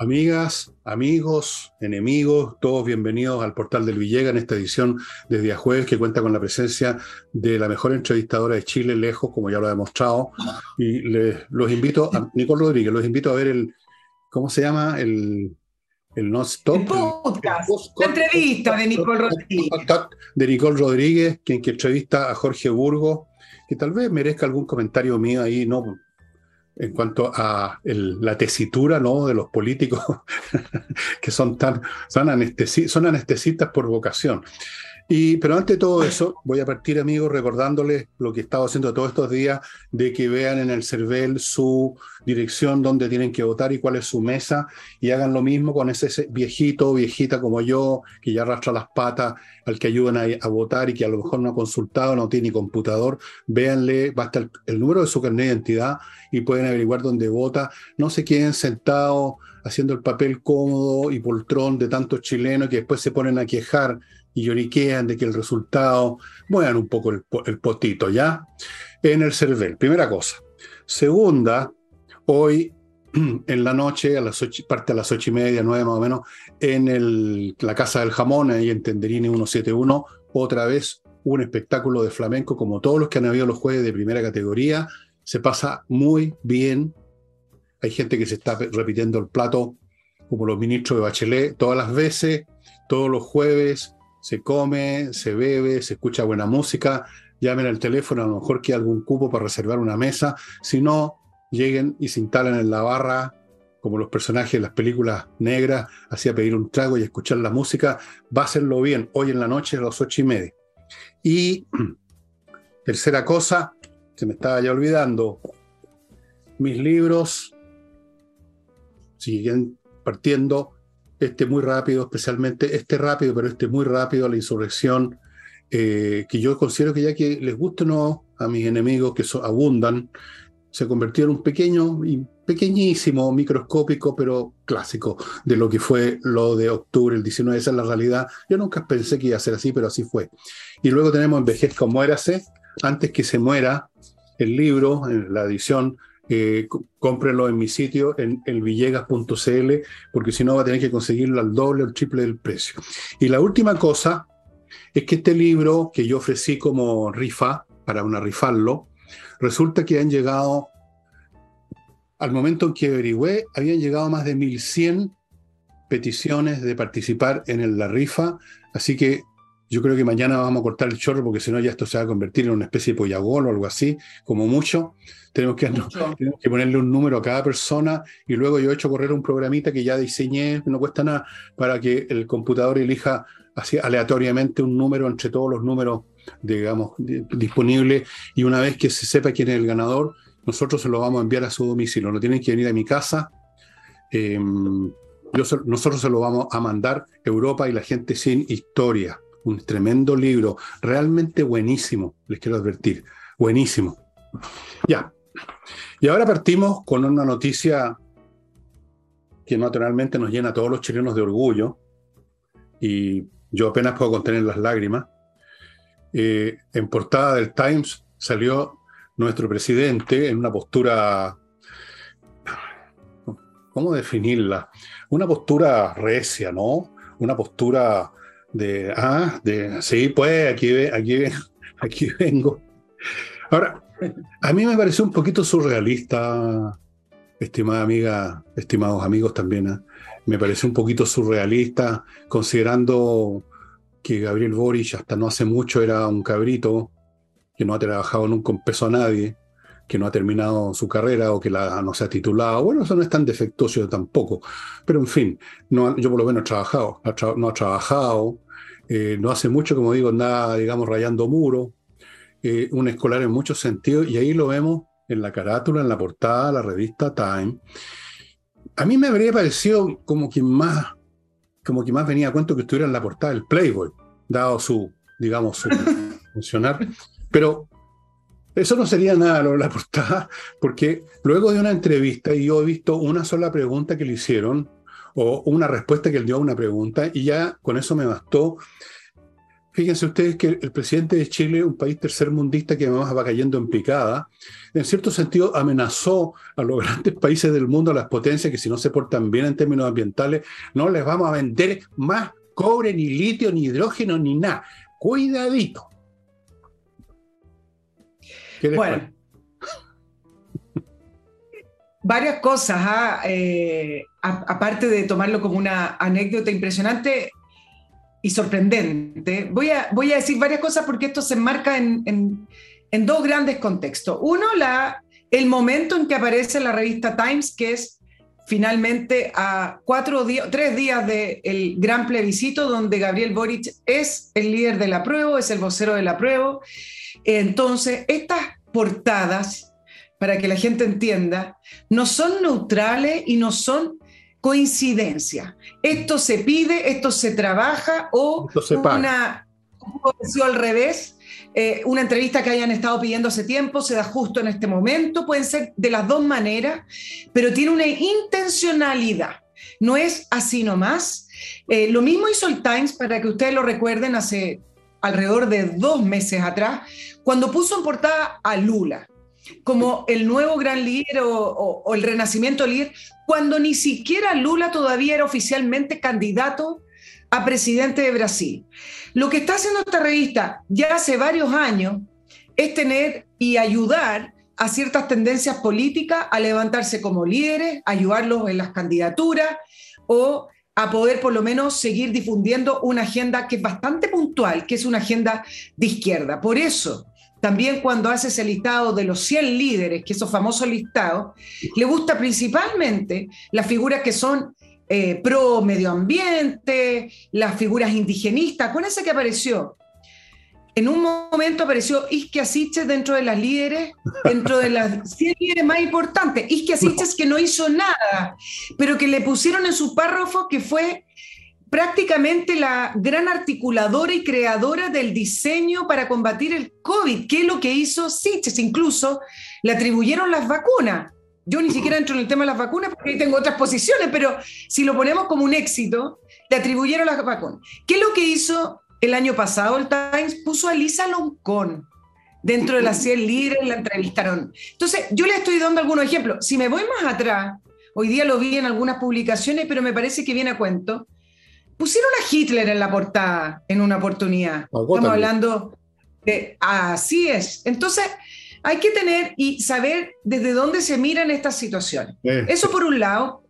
Amigas, amigos, enemigos, todos bienvenidos al portal del Villega en esta edición de día jueves que cuenta con la presencia de la mejor entrevistadora de Chile, lejos, como ya lo ha demostrado. Y les, los invito a Nicole Rodríguez, los invito a ver el, ¿cómo se llama? El, el no stop. El podcast, la entrevista de Nicole Rodríguez. De Nicole Rodríguez, quien que entrevista a Jorge Burgo, que tal vez merezca algún comentario mío ahí, no en cuanto a la tesitura ¿no? de los políticos que son tan son, son anestesistas por vocación. Y, pero ante todo eso, voy a partir, amigos, recordándoles lo que he estado haciendo todos estos días, de que vean en el CERVEL su dirección donde tienen que votar y cuál es su mesa, y hagan lo mismo con ese viejito viejita como yo, que ya arrastra las patas al que ayudan a, votar y que a lo mejor no ha consultado, no tiene computador. Véanle, basta el, el número de su carnet de identidad y pueden averiguar dónde vota. No se queden sentados haciendo el papel cómodo y poltrón de tantos chilenos que después se ponen a quejar y lloriquean de que el resultado, muevan un poco el, potito, ¿ya? En el CERVEL, primera cosa. Segunda, hoy en la noche, a las ocho, parte a las ocho y media, nueve más o menos, en el, la Casa del Jamón, ahí en Tenderini 171, otra vez un espectáculo de flamenco, como todos los que han habido los jueves de primera categoría. Se pasa muy bien. Hay gente que se está repitiendo el plato, como los ministros de Bachelet, todas las veces, todos los jueves, se come, se bebe, se escucha buena música, llamen al teléfono, a lo mejor que algún cupo para reservar una mesa, si no, lleguen y se instalan en la barra, como los personajes de las películas negras, así a pedir un trago y escuchar la música, hacerlo bien, hoy en la noche a las ocho y media. Y tercera cosa, se me estaba ya olvidando, mis libros siguen partiendo este muy rápido, especialmente este rápido, pero este muy rápido, la insurrección, eh, que yo considero que ya que les guste o no a mis enemigos que abundan, se convirtió en un pequeño pequeñísimo, microscópico, pero clásico de lo que fue lo de octubre, el 19, esa es la realidad. Yo nunca pensé que iba a ser así, pero así fue. Y luego tenemos Envejezca o Muérase, antes que se muera, el libro, la edición eh, cómprenlo en mi sitio, en elvillegas.cl, porque si no va a tener que conseguirlo al doble o el triple del precio. Y la última cosa es que este libro que yo ofrecí como rifa, para una rifarlo, resulta que han llegado, al momento en que averigüé, habían llegado más de 1100 peticiones de participar en la rifa, así que yo creo que mañana vamos a cortar el chorro porque si no ya esto se va a convertir en una especie de pollagol o algo así, como mucho. Tenemos que, que ponerle un número a cada persona y luego yo he hecho correr un programita que ya diseñé, no cuesta nada, para que el computador elija así aleatoriamente un número entre todos los números, digamos, disponibles y una vez que se sepa quién es el ganador, nosotros se lo vamos a enviar a su domicilio. No tienen que venir a mi casa. Em, nosotros se lo vamos a mandar Europa y la gente sin historia un tremendo libro, realmente buenísimo, les quiero advertir, buenísimo. Ya. Y ahora partimos con una noticia que naturalmente nos llena a todos los chilenos de orgullo, y yo apenas puedo contener las lágrimas. Eh, en portada del Times salió nuestro presidente en una postura, ¿cómo definirla? Una postura recia, ¿no? Una postura de, ah, de, sí, pues aquí, aquí, aquí vengo. Ahora, a mí me pareció un poquito surrealista, estimada amiga, estimados amigos también, ¿eh? me pareció un poquito surrealista, considerando que Gabriel Boric hasta no hace mucho era un cabrito, que no ha trabajado nunca un peso a nadie, que no ha terminado su carrera o que la, no se ha titulado. Bueno, eso no es tan defectuoso tampoco. Pero en fin, no, yo por lo menos he trabajado, no ha trabajado, eh, no hace mucho, como digo, nada, digamos, rayando muro, eh, un escolar en muchos sentidos, y ahí lo vemos en la carátula, en la portada, la revista Time. A mí me habría parecido como quien más, como quien más venía a cuento que estuviera en la portada del Playboy, dado su, digamos, su funcionar. Pero eso no sería nada lo de la portada, porque luego de una entrevista, y yo he visto una sola pregunta que le hicieron, o una respuesta que él dio a una pregunta, y ya con eso me bastó. Fíjense ustedes que el presidente de Chile, un país tercermundista que además va cayendo en picada, en cierto sentido amenazó a los grandes países del mundo, a las potencias, que si no se portan bien en términos ambientales, no les vamos a vender más cobre, ni litio, ni hidrógeno, ni nada. Cuidadito. Bueno, varias cosas, ¿ah? eh, aparte de tomarlo como una anécdota impresionante y sorprendente, voy a, voy a decir varias cosas porque esto se enmarca en, en, dos grandes contextos. Uno, la, el momento en que aparece la revista Times, que es finalmente a cuatro días, tres días del gran plebiscito, donde Gabriel Boric es el líder de la prueba, es el vocero de la prueba. Entonces, estas portadas para que la gente entienda, no son neutrales y no son coincidencia. Esto se pide, esto se trabaja o una al revés, eh, una entrevista que hayan estado pidiendo hace tiempo se da justo en este momento, pueden ser de las dos maneras, pero tiene una intencionalidad. No es así nomás. Eh, lo mismo hizo el Times, para que ustedes lo recuerden, hace alrededor de dos meses atrás, cuando puso en portada a Lula como el nuevo gran líder o, el renacimiento líder, cuando ni siquiera Lula todavía era oficialmente candidato a presidente de Brasil. Lo que está haciendo esta revista ya hace varios años es tener y ayudar a ciertas tendencias políticas a levantarse como líderes, ayudarlos en las candidaturas o a poder por lo menos seguir difundiendo una agenda que es bastante puntual, que es una agenda de izquierda. Por eso, también cuando hace ese listado de los 100 líderes, que esos famosos listados, le gusta principalmente las figuras que son eh, pro medio ambiente, las figuras indigenistas. Acuérdense que apareció. En un momento apareció Isque Asiches dentro de las líderes, dentro de las 100 líderes más importantes. Isque Asiches que no hizo nada, pero que le pusieron en su párrafo que fue prácticamente la gran articuladora y creadora del diseño para combatir el COVID, que es lo que hizo Siches. Incluso le atribuyeron las vacunas. Yo ni siquiera entro en el tema de las vacunas porque ahí tengo otras posiciones, pero si lo ponemos como un éxito, le atribuyeron las vacunas. ¿Qué es lo que hizo el año pasado el Times? Puso a Lisa Loncón dentro de las 100 líderes, la entrevistaron. Entonces, yo le estoy dando algunos ejemplos. Si me voy más atrás, hoy día lo vi en algunas publicaciones, pero me parece que viene a cuento Pusieron a Hitler en la portada en una oportunidad. Estamos hablando de... Así es. Entonces, hay que tener y saber desde dónde se miran estas situaciones. Eso por un lado,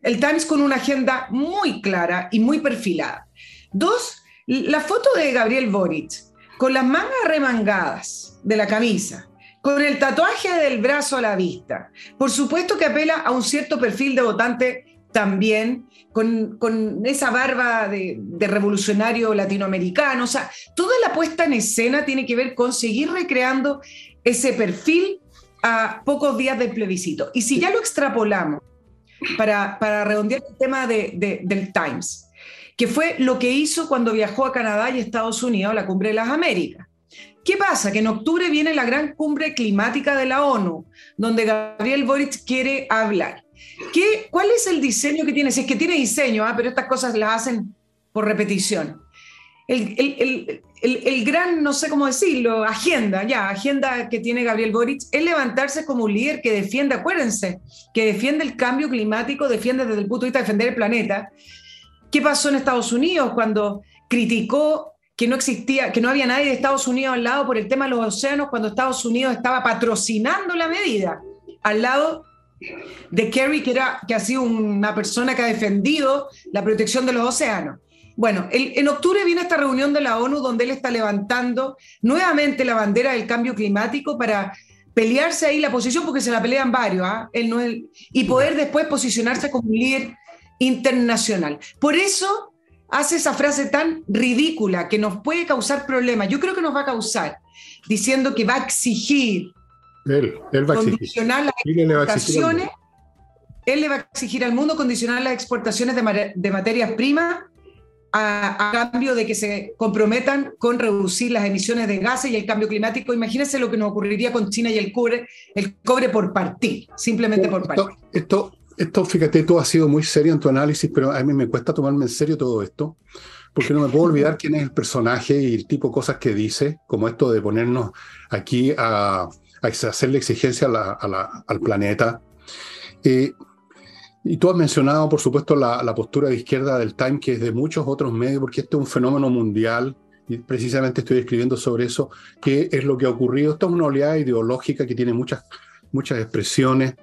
el Times con una agenda muy clara y muy perfilada. Dos, la foto de Gabriel Boric con las mangas remangadas de la camisa, con el tatuaje del brazo a la vista. Por supuesto que apela a un cierto perfil de votante también con, esa barba de, revolucionario latinoamericano. O sea, toda la puesta en escena tiene que ver con seguir recreando ese perfil a pocos días del plebiscito. Y si ya lo extrapolamos para, para redondear el tema de, del Times, que fue lo que hizo cuando viajó a Canadá y Estados Unidos a la Cumbre de las Américas. ¿Qué pasa? Que en octubre viene la gran cumbre climática de la ONU, donde Gabriel Boric quiere hablar. ¿Qué, ¿Cuál es el diseño que tiene? Si es que tiene diseño, ¿ah? pero estas cosas las hacen por repetición. El, gran, no sé cómo decirlo, agenda, ya, agenda que tiene Gabriel Boric, es levantarse como un líder que defiende, acuérdense, que defiende el cambio climático, defiende desde el punto de vista de defender el planeta. ¿Qué pasó en Estados Unidos cuando criticó que no existía, que no había nadie de Estados Unidos al lado por el tema de los océanos, cuando Estados Unidos estaba patrocinando la medida, al lado de Kerry, que, era, que ha sido una persona que ha defendido la protección de los océanos. Bueno, en octubre viene esta reunión de la ONU donde él está levantando nuevamente la bandera del cambio climático para pelearse ahí la posición, porque se la pelean varios, ¿ah? él no y poder después posicionarse como líder internacional. Por eso hace esa frase tan ridícula que nos puede causar problemas. Yo creo que nos va a causar, diciendo que va a exigir él, él va a condicionar las exportaciones. Él le va a exigir al mundo condicionar las exportaciones de, materias primas a, cambio de que se comprometan con reducir las emisiones de gases y el cambio climático. Imagínense lo que nos ocurriría con China y el cobre, el cobre por partir, simplemente por partir. Esto, esto, fíjate, tú has sido muy serio en tu análisis, pero a mí me cuesta tomarme en serio todo esto, porque no me puedo olvidar quién es el personaje y el tipo de cosas que dice, como esto de ponernos aquí a, a hacerle exigencia al planeta. Eh, y tú has mencionado, por supuesto, la, la, postura de izquierda del Time, que es de muchos otros medios, porque este es un fenómeno mundial, y precisamente estoy escribiendo sobre eso, qué es lo que ha ocurrido. Esto es una oleada ideológica que tiene muchas, muchas expresiones,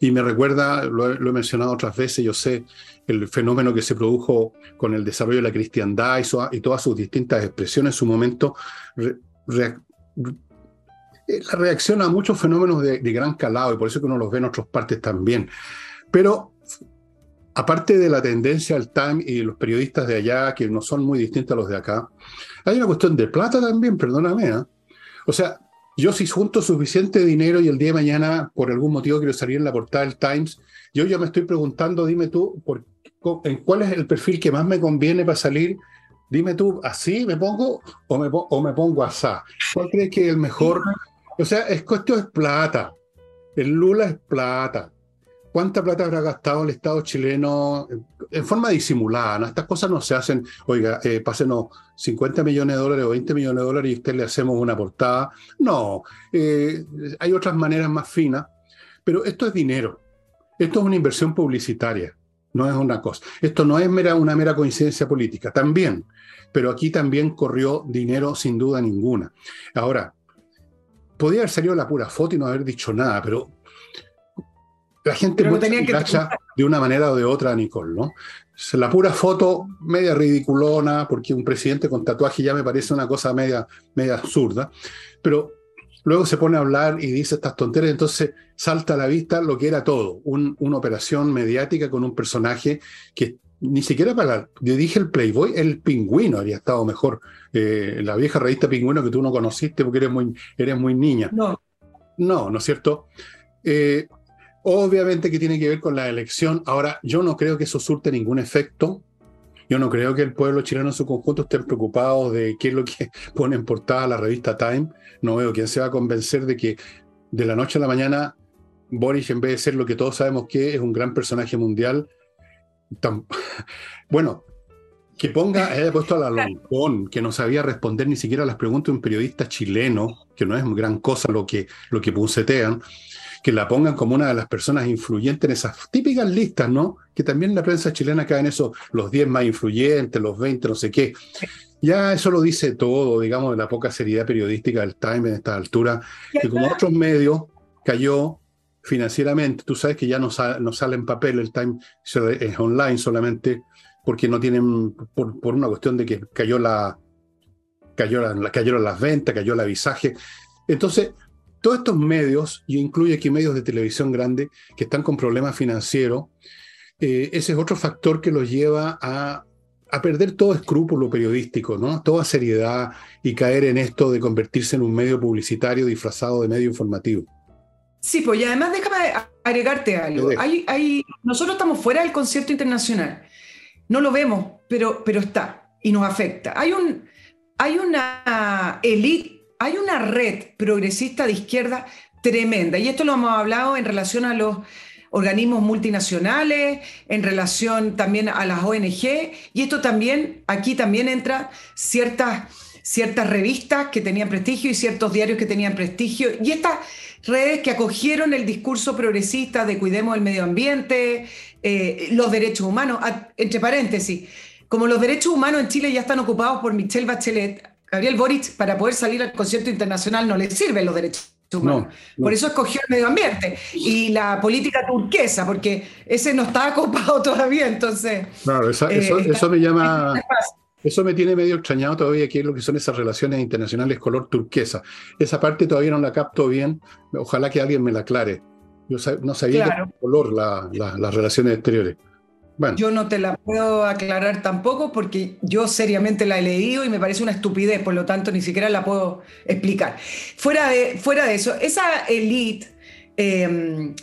y me recuerda, lo, he mencionado otras veces, yo sé, el fenómeno que se produjo con el desarrollo de la cristiandad y, todas sus distintas expresiones en su momento, la reacción a muchos fenómenos de, de gran calado, y por eso que uno los ve en otras partes también. Pero aparte de la tendencia al Time y los periodistas de allá, que no son muy distintos a los de acá, hay una cuestión de plata también, perdóname. ¿eh? O sea, yo si junto suficiente dinero y el día de mañana, por algún motivo, quiero salir en la portada del Times, yo ya me estoy preguntando, dime tú, por, ¿en cuál es el perfil que más me conviene para salir? Dime tú, ¿así me pongo o me, o me pongo asá? ¿Cuál crees que es el mejor? O sea, es, esto es plata. El Lula es plata. ¿Cuánta plata habrá gastado el Estado chileno en forma disimulada? ¿no? Estas cosas no se hacen, oiga, eh, pásenos 50 millones de dólares o 20 millones de dólares y usted le hacemos una portada. No, eh, hay otras maneras más finas, pero esto es dinero. Esto es una inversión publicitaria, no es una cosa. Esto no es mera, una mera coincidencia política, también, pero aquí también corrió dinero sin duda ninguna. Ahora, podía haber salido la pura foto y no haber dicho nada, pero la gente no tenía que de una manera o de otra a Nicole, ¿no? La pura foto, media ridiculona, porque un presidente con tatuaje ya me parece una cosa media, media absurda, pero luego se pone a hablar y dice estas tonterías, entonces salta a la vista lo que era todo, una operación mediática con un personaje que ni siquiera para... Yo dije el Playboy, el pingüino habría estado mejor, eh, la vieja revista Pingüino que tú no conociste porque eres muy, eres muy niña. No. No, ¿no es cierto? Eh, Obviamente que tiene que ver con la elección. Ahora, yo no creo que eso surte ningún efecto. Yo no creo que el pueblo chileno en su conjunto estén preocupados de qué es lo que pone en portada la revista Time. No veo quién se va a convencer de que de la noche a la mañana Boris, en vez de ser lo que todos sabemos que es un gran personaje mundial, bueno, que ponga, haya puesto a la Loncón, que no sabía responder ni siquiera a las preguntas de un periodista chileno, que no es gran cosa lo que, lo que puncetean, que la pongan como una de las personas influyentes en esas típicas listas, ¿no? Que también en la prensa chilena caen esos, los 10 más influyentes, los 20, no sé qué. Ya eso lo dice todo, digamos, de la poca seriedad periodística del Time en esta altura, que como otros medios cayó financieramente. Tú sabes que ya no, no sale en papel, el Time es online solamente, porque no tienen, por, por una cuestión de que cayó la, cayó la, cayeron las ventas, cayó el avisaje. Entonces, todos estos medios, y incluye aquí medios de televisión grande que están con problemas financieros, eh, ese es otro factor que los lleva a, perder todo escrúpulo periodístico, ¿no? toda seriedad y caer en esto de convertirse en un medio publicitario disfrazado de medio informativo. Sí, pues y además déjame agregarte algo. Hay, nosotros estamos fuera del concierto internacional. No lo vemos, pero, pero está y nos afecta. Hay, un, hay una élite hay una red progresista de izquierda tremenda, y esto lo hemos hablado en relación a los organismos multinacionales, en relación también a las ONG, y esto también, aquí también entra ciertas, ciertas revistas que tenían prestigio y ciertos diarios que tenían prestigio, y estas redes que acogieron el discurso progresista de cuidemos el medio ambiente, eh, los derechos humanos, entre paréntesis, como los derechos humanos en Chile ya están ocupados por Michelle Bachelet, Gabriel Boric, para poder salir al concierto internacional, no le sirven los derechos humanos. Por eso escogió el medio ambiente y la política turquesa, porque ese no está ocupado todavía, entonces... Claro, eso, eh, me llama... Eso me tiene medio extrañado todavía, qué es lo que son esas relaciones internacionales color turquesa. Esa parte todavía no la capto bien. Ojalá que alguien me la aclare. Yo no sabía color las relaciones exteriores. Yo no te la puedo aclarar tampoco porque yo seriamente la he leído y me parece una estupidez, por lo tanto ni siquiera la puedo explicar. Fuera de, fuera de eso, esa élite em,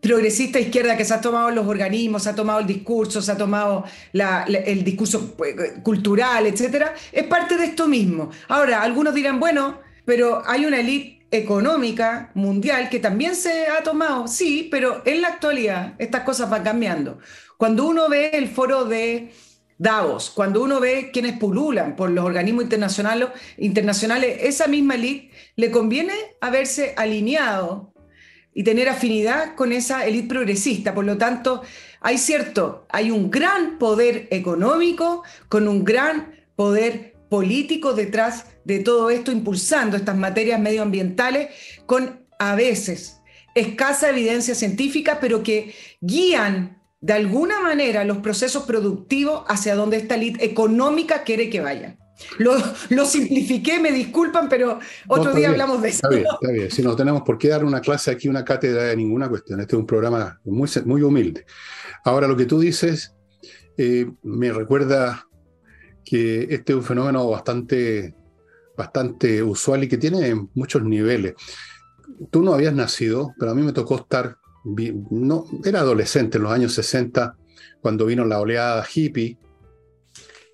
progresista izquierda que se ha tomado los organismos, se ha tomado el discurso, se ha tomado el discurso pues, cultural, etcétera, es parte de esto mismo. Ahora, algunos dirán, bueno, pero hay una élite económica mundial que también se ha tomado, sí, pero en la actualidad estas cosas van cambiando. Cuando uno ve el foro de Davos, cuando uno ve quienes pululan por los organismos internacionales, internacionales esa misma élite le conviene haberse alineado y tener afinidad con esa élite progresista. Por lo tanto, hay cierto, hay un gran poder económico con un gran poder político detrás de todo esto, impulsando estas materias medioambientales con a veces escasa evidencia científica, pero que guían de alguna manera los procesos productivos hacia donde esta élite económica quiere que vayan. Lo, lo, simplifiqué, me disculpan, pero otro día hablamos de eso. Está bien, está bien. Si no tenemos por qué dar una clase aquí, una cátedra de ninguna cuestión. Este es un programa muy, muy humilde. Ahora, lo que tú dices eh, me recuerda que este es un fenómeno bastante, bastante usual y que tiene muchos niveles. Tú no habías nacido, pero a mí me tocó estar, no, era adolescente en los años 60, cuando vino la oleada hippie,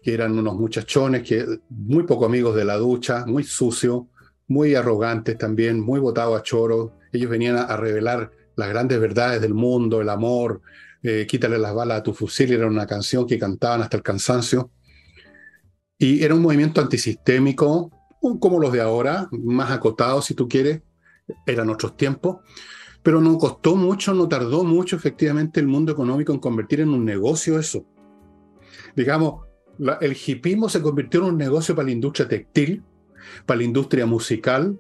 que eran unos muchachones que muy poco amigos de la ducha, muy sucios, muy arrogantes también, muy botados a choro. Ellos venían a, revelar las grandes verdades del mundo, el amor, eh, quítale las balas a tu fusil, era una canción que cantaban hasta el cansancio. Y era un movimiento antisistémico, como los de ahora, más acotados si tú quieres, eran otros tiempos, pero no costó mucho, no tardó mucho efectivamente el mundo económico en convertir en un negocio eso. Digamos, el hipismo se convirtió en un negocio para la industria textil, para la industria musical.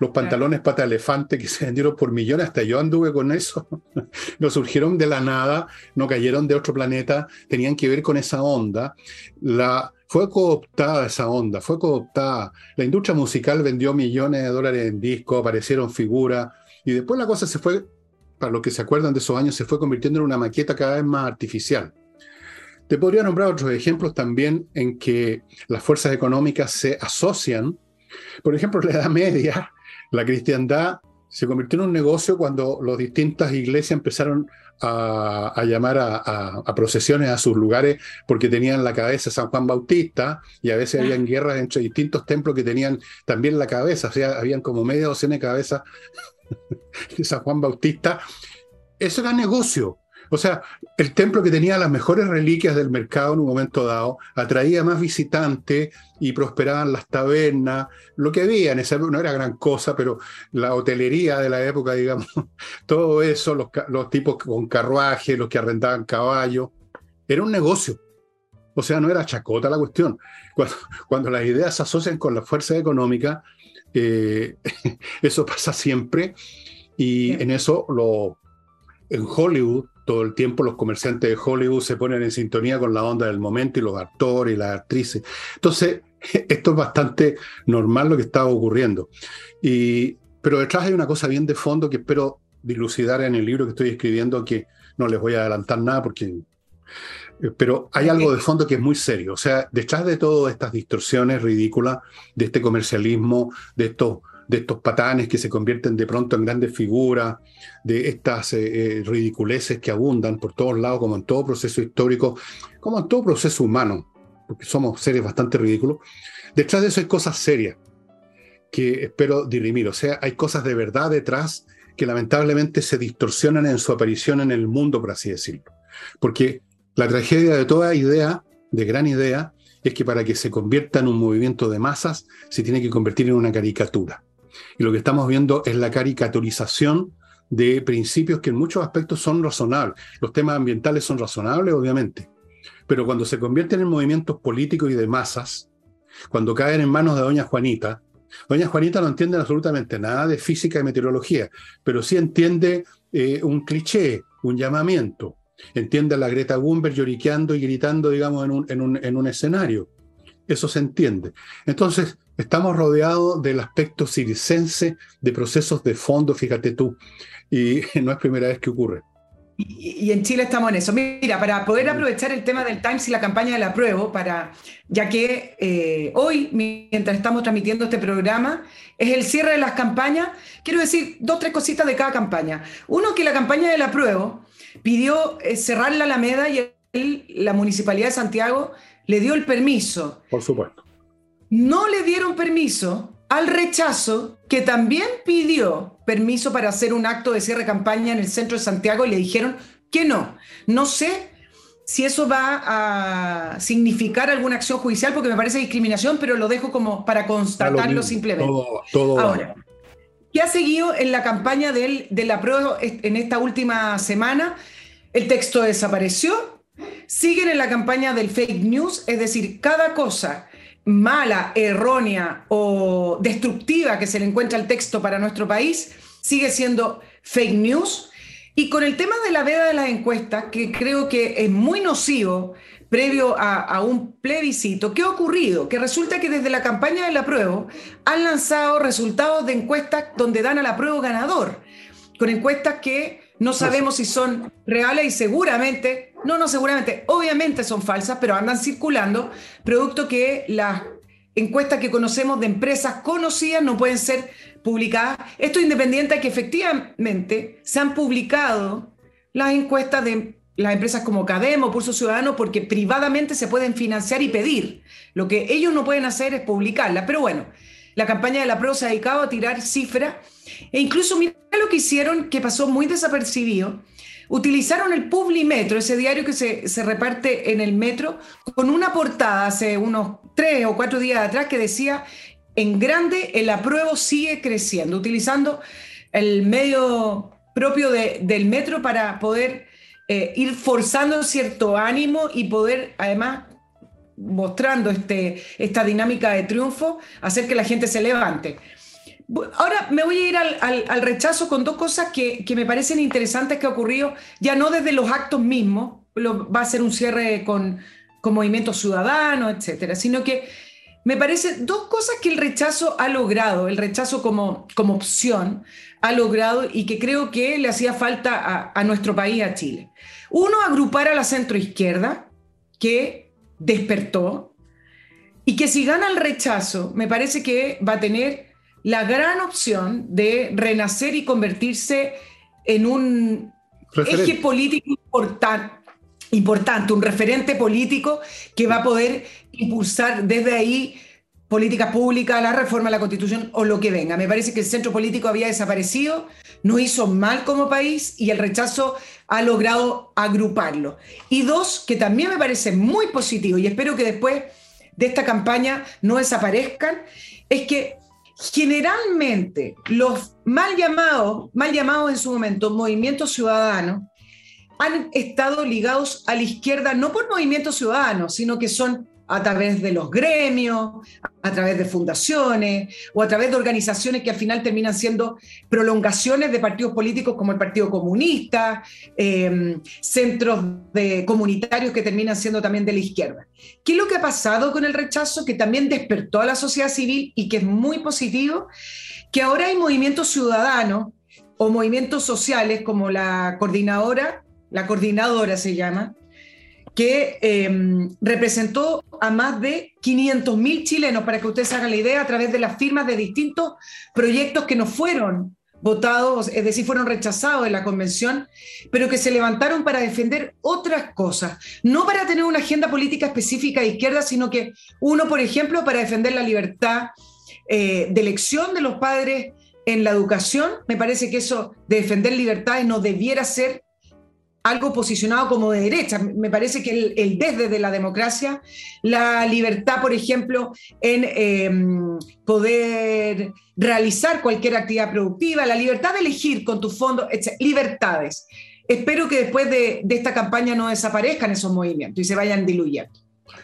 Los pantalones pata elefante que se vendieron por millones, hasta yo anduve con eso. no surgieron de la nada, no cayeron de otro planeta, tenían que ver con esa onda. La, fue cooptada esa onda, fue cooptada. La industria musical vendió millones de dólares en discos, aparecieron figuras, y después la cosa se fue, para los que se acuerdan de esos años, se fue convirtiendo en una maqueta cada vez más artificial. Te podría nombrar otros ejemplos también en que las fuerzas económicas se asocian. Por ejemplo, en la Edad Media, la cristiandad se convirtió en un negocio cuando las distintas iglesias empezaron a, llamar a, procesiones a sus lugares porque tenían la cabeza San Juan Bautista y a veces habían guerras entre distintos templos que tenían también la cabeza, o sea, habían como media docena de cabezas de San Juan Bautista. Eso era negocio. O sea, el templo que tenía las mejores reliquias del mercado en un momento dado atraía más visitantes y prosperaban las tabernas, lo que había en esa no era gran cosa, pero la hotelería de la época, digamos, todo eso, los, los tipos con carruaje, los que arrendaban caballos, era un negocio. O sea, no era chacota la cuestión. Cuando, cuando las ideas se asocian con la fuerza económica, eh, eso pasa siempre y en eso lo, en Hollywood todo el tiempo los comerciantes de Hollywood se ponen en sintonía con la onda del momento y los actores y las actrices. Entonces, esto es bastante normal lo que está ocurriendo. Y, pero detrás hay una cosa bien de fondo que espero dilucidar en el libro que estoy escribiendo, que no les voy a adelantar nada porque... Eh, pero hay algo de fondo que es muy serio. O sea, detrás de todas estas distorsiones ridículas, de este comercialismo, de estos de estos patanes que se convierten de pronto en grandes figuras, de estas eh, eh, ridiculeces que abundan por todos lados, como en todo proceso histórico, como en todo proceso humano, porque somos seres bastante ridículos. Detrás de eso hay cosas serias que espero dirimir, o sea, hay cosas de verdad detrás que lamentablemente se distorsionan en su aparición en el mundo, por así decirlo. Porque la tragedia de toda idea, de gran idea, es que para que se convierta en un movimiento de masas, se tiene que convertir en una caricatura. Y lo que estamos viendo es la caricaturización de principios que en muchos aspectos son razonables. Los temas ambientales son razonables, obviamente, pero cuando se convierten en movimientos políticos y de masas, cuando caen en manos de doña Juanita, doña Juanita no entiende absolutamente nada de física y meteorología, pero sí entiende eh, un cliché, un llamamiento, entiende a la Greta Thunberg lloriqueando y gritando, digamos, en un, en un, en un escenario. Eso se entiende. Entonces, estamos rodeados del aspecto circense de procesos de fondo, fíjate tú, y no es primera vez que ocurre. Y, en Chile estamos en eso. Mira, para poder aprovechar el tema del Times y la campaña de la prueba, para, ya que eh, hoy, mientras estamos transmitiendo este programa, es el cierre de las campañas, quiero decir dos, tres cositas de cada campaña. Uno, que la campaña de la prueba pidió eh, cerrar la Alameda y la Municipalidad de Santiago le dio el permiso. Por supuesto. No le dieron permiso al rechazo, que también pidió permiso para hacer un acto de cierre de campaña en el centro de Santiago y le dijeron que no. No sé si eso va a significar alguna acción judicial, porque me parece discriminación, pero lo dejo como para constatarlo simplemente. Ahora, ¿qué ha seguido en la campaña del, de la prueba en esta última semana? El texto desapareció. Siguen en la campaña del fake news, es decir, cada cosa mala, errónea o destructiva que se le encuentra al texto para nuestro país sigue siendo fake news. Y con el tema de la veda de las encuestas, que creo que es muy nocivo previo a, un plebiscito, ¿qué ha ocurrido? Que resulta que desde la campaña de la prueba han lanzado resultados de encuestas donde dan a la prueba ganador, con encuestas que no sabemos si son reales y seguramente, no, no seguramente, obviamente son falsas, pero andan circulando, producto que las encuestas que conocemos de empresas conocidas no pueden ser publicadas. Esto independiente de que efectivamente se han publicado las encuestas de las empresas como Cademo, Pulso Ciudadano, porque privadamente se pueden financiar y pedir. Lo que ellos no pueden hacer es publicarla. Pero bueno, la campaña de la PRO se ha dedicado a tirar cifras e incluso mira lo que hicieron, que pasó muy desapercibido. Utilizaron el Publimetro, ese diario que se, se, reparte en el metro, con una portada hace unos tres o cuatro días atrás que decía en grande el apruebo sigue creciendo, utilizando el medio propio del metro para poder eh, ir forzando cierto ánimo y poder además mostrando este, esta dinámica de triunfo, hacer que la gente se levante. Ahora me voy a ir al, rechazo con dos cosas que, me parecen interesantes que ha ocurrido, ya no desde los actos mismos, va a ser un cierre con, con movimiento ciudadano, etcétera, sino que me parece dos cosas que el rechazo ha logrado, el rechazo como, como opción ha logrado y que creo que le hacía falta a, nuestro país, a Chile. Uno, agrupar a la centroizquierda, que despertó, y que si gana el rechazo, me parece que va a tener la gran opción de renacer y convertirse en un eje político importante importante, un referente político que va a poder impulsar desde ahí política pública, la reforma de la constitución o lo que venga. Me parece que el centro político había desaparecido, no hizo mal como país y el rechazo ha logrado agruparlo. Y dos, que también me parece muy positivo y espero que después de esta campaña no desaparezcan, es que generalmente los mal llamados, mal llamados en su momento movimientos ciudadanos, han estado ligados a la izquierda no por movimientos ciudadanos, sino que son a través de los gremios, a través de fundaciones o a través de organizaciones que al final terminan siendo prolongaciones de partidos políticos como el Partido Comunista, em, centros de comunitarios que terminan siendo también de la izquierda. ¿Qué es lo que ha pasado con el rechazo que también despertó a la sociedad civil y que es muy positivo? Que ahora hay movimientos ciudadanos o movimientos sociales como la coordinadora la coordinadora se llama, que em, representó a más de 500.000 chilenos, para que ustedes hagan la idea, a través de las firmas de distintos proyectos que no fueron votados, es decir, fueron rechazados en la convención, pero que se levantaron para defender otras cosas, no para tener una agenda política específica de izquierda, sino que uno, por ejemplo, para defender la libertad eh, de elección de los padres en la educación, me parece que eso de defender libertades no debiera ser algo posicionado como de derecha. Me parece que el, desde de la democracia, la libertad, por ejemplo, en em, poder realizar cualquier actividad productiva, la libertad de elegir con tu fondo, libertades. Espero que después de, de esta campaña no desaparezcan esos movimientos y se vayan diluyendo.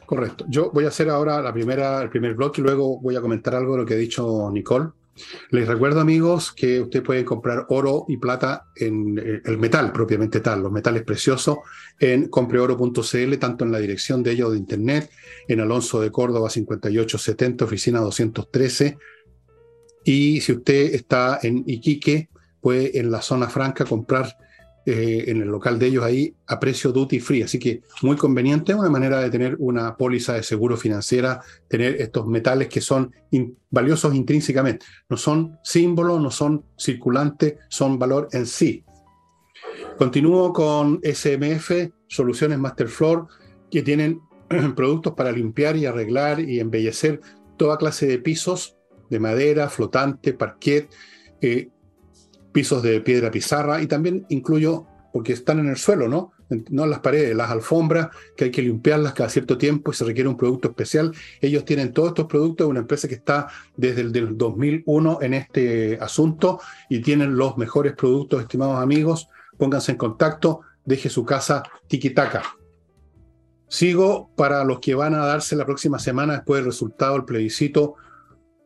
Correcto. Yo voy a hacer ahora la primera, el primer bloque y luego voy a comentar algo de lo que ha dicho Nicole. Les recuerdo, amigos, que usted puede comprar oro y plata en eh, el metal propiamente tal, los metales preciosos, en compreoro.cl, tanto en la dirección de ellos de internet, en Alonso de Córdoba 5870, oficina 213. Y si usted está en Iquique, puede en la zona franca comprar eh, en el local de ellos ahí a precio duty free. Así que muy conveniente, una manera de tener una póliza de seguro financiera, tener estos metales que son valiosos intrínsecamente. No son símbolos, no son circulantes, son valor en sí. Continúo con SMF, Soluciones Masterfloor, que tienen productos para limpiar y arreglar y embellecer toda clase de pisos de madera, flotante, parquet, eh, pisos de piedra pizarra y también incluyo, porque están en el suelo, ¿no? no las paredes, las alfombras, que hay que limpiarlas cada cierto tiempo y se requiere un producto especial. Ellos tienen todos estos productos, una empresa que está desde el del 2001 en este asunto y tienen los mejores productos, estimados amigos. Pónganse en contacto, deje su casa tiquitaca. Sigo para los que van a darse la próxima semana después del resultado del plebiscito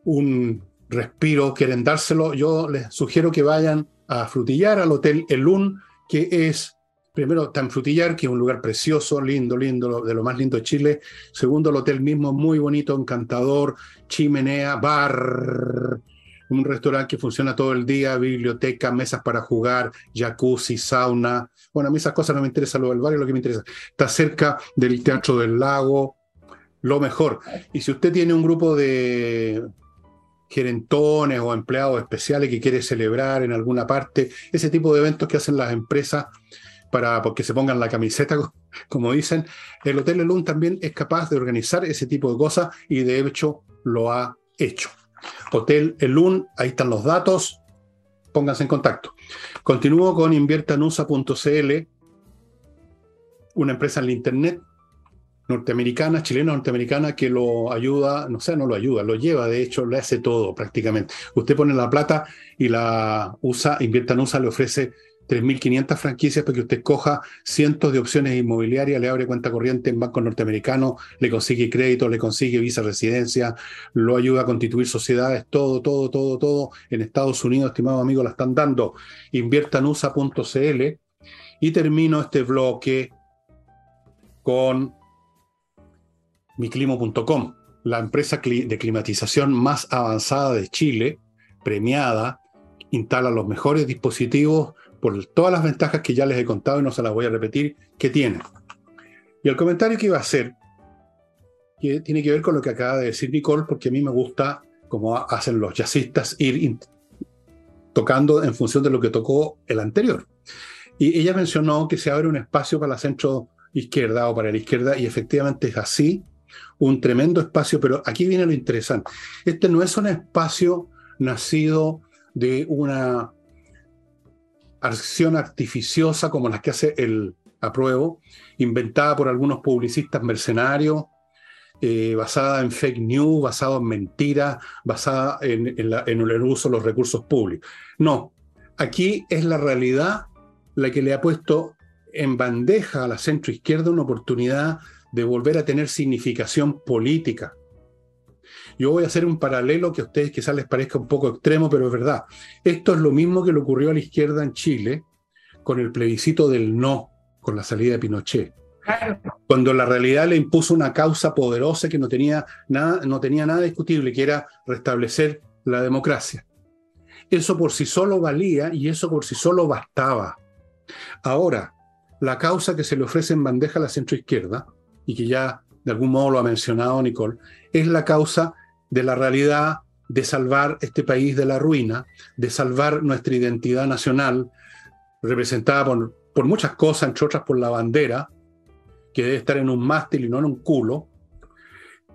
un respiro, quieren dárselo. Yo les sugiero que vayan a frutillar al Hotel Elun, que es primero tan frutillar, que es un lugar precioso, lindo, lindo, de lo más lindo de Chile. Segundo, el hotel mismo, muy bonito, encantador, chimenea, bar, un restaurante que funciona todo el día, biblioteca, mesas para jugar, jacuzzi, sauna. Bueno, a mí esas cosas no me interesan, lo del barrio lo que me interesa. Está cerca del Teatro del Lago, lo mejor. Y si usted tiene un grupo de gerentones o empleados especiales que quiere celebrar en alguna parte, ese tipo de eventos que hacen las empresas para porque se pongan la camiseta, como dicen, el Hotel Elun también es capaz de organizar ese tipo de cosas y de hecho lo ha hecho. Hotel Elun, ahí están los datos, pónganse en contacto. Continúo con inviertanusa.cl, una empresa en la internet norteamericana, chilena norteamericana, que lo ayuda, no sé, no lo ayuda, lo lleva, de hecho, le hace todo prácticamente. Usted pone la plata y la usa, Inviertanusa le ofrece 3.500 franquicias para que usted coja cientos de opciones inmobiliarias, le abre cuenta corriente en bancos norteamericanos, le consigue crédito, le consigue visa residencia, lo ayuda a constituir sociedades, todo, todo, todo, todo. En Estados Unidos, estimado amigo, la están dando. Inviertanusa.cl y termino este bloque con miclimo.com, la empresa de climatización más avanzada de Chile, premiada, instala los mejores dispositivos por todas las ventajas que ya les he contado y no se las voy a repetir, que tiene. Y el comentario que iba a hacer, tiene que ver con lo que acaba de decir Nicole, porque a mí me gusta, como hacen los jazzistas, ir tocando en función de lo que tocó el anterior. Y ella mencionó que se abre un espacio para la centro izquierda o para la izquierda, y efectivamente es así, un tremendo espacio, pero aquí viene lo interesante. Este no es un espacio nacido de una acción artificiosa como las que hace el apruebo, inventada por algunos publicistas mercenarios, eh, basada en fake news, basada en mentiras, basada en, en el uso de los recursos públicos. No, aquí es la realidad la que le ha puesto en bandeja a la centro izquierda una oportunidad de volver a tener significación política. Yo voy a hacer un paralelo que a ustedes quizás les parezca un poco extremo, pero es verdad. Esto es lo mismo que le ocurrió a la izquierda en Chile con el plebiscito del no, con la salida de Pinochet. Cuando la realidad le impuso una causa poderosa que no tenía nada, no tenía nada discutible, que era restablecer la democracia. Eso por sí solo valía y eso por sí solo bastaba. Ahora, la causa que se le ofrece en bandeja a la centroizquierda, y que ya de algún modo lo ha mencionado Nicole, es la causa de la realidad de salvar este país de la ruina, de salvar nuestra identidad nacional, representada por, por muchas cosas, entre otras por la bandera, que debe estar en un mástil y no en un culo.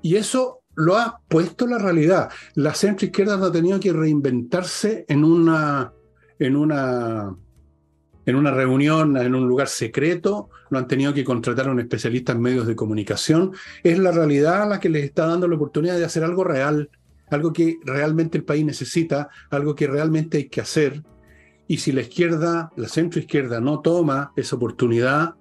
Y eso lo ha puesto la realidad. La centro izquierda no ha tenido que reinventarse en una, en una en una reunión, en un lugar secreto, no han tenido que contratar a un especialista en medios de comunicación. Es la realidad la que les está dando la oportunidad de hacer algo real, algo que realmente el país necesita, algo que realmente hay que hacer. Y si la izquierda, la centroizquierda, no toma esa oportunidad,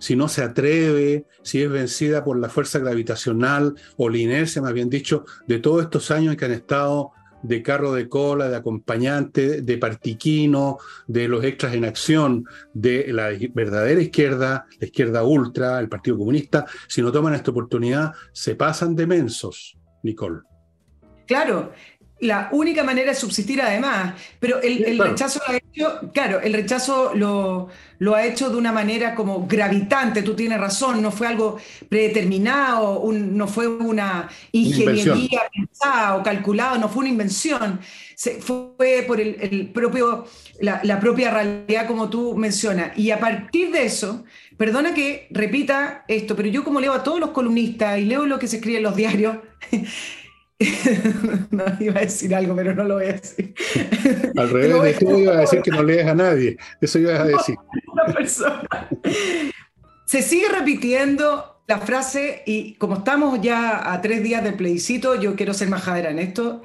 si no se atreve, si es vencida por la fuerza gravitacional o la inercia, más bien dicho, de todos estos años que han estado de carro de cola, de acompañante, de partiquino, de los extras en acción de la verdadera izquierda, la izquierda ultra, el Partido Comunista, si no toman esta oportunidad, se pasan de mensos, Nicole. Claro, la única manera de subsistir además, pero el, rechazo lo ha hecho, claro, el rechazo lo, lo, ha hecho de una manera como gravitante, tú tienes razón, no fue algo predeterminado, no fue una ingeniería pensada o calculada, no fue una invención, se, fue por el, propio, la, la, propia realidad como tú mencionas. Y a partir de eso, perdona que repita esto, pero yo como leo a todos los columnistas y leo lo que se escribe en los diarios, no, iba a decir algo, pero no lo voy a decir. Al revés de tú iba a decir que no lees a nadie. Eso iba a decir. persona. Se sigue repitiendo la frase, y como estamos ya a tres días del plebiscito, yo quiero ser majadera en esto,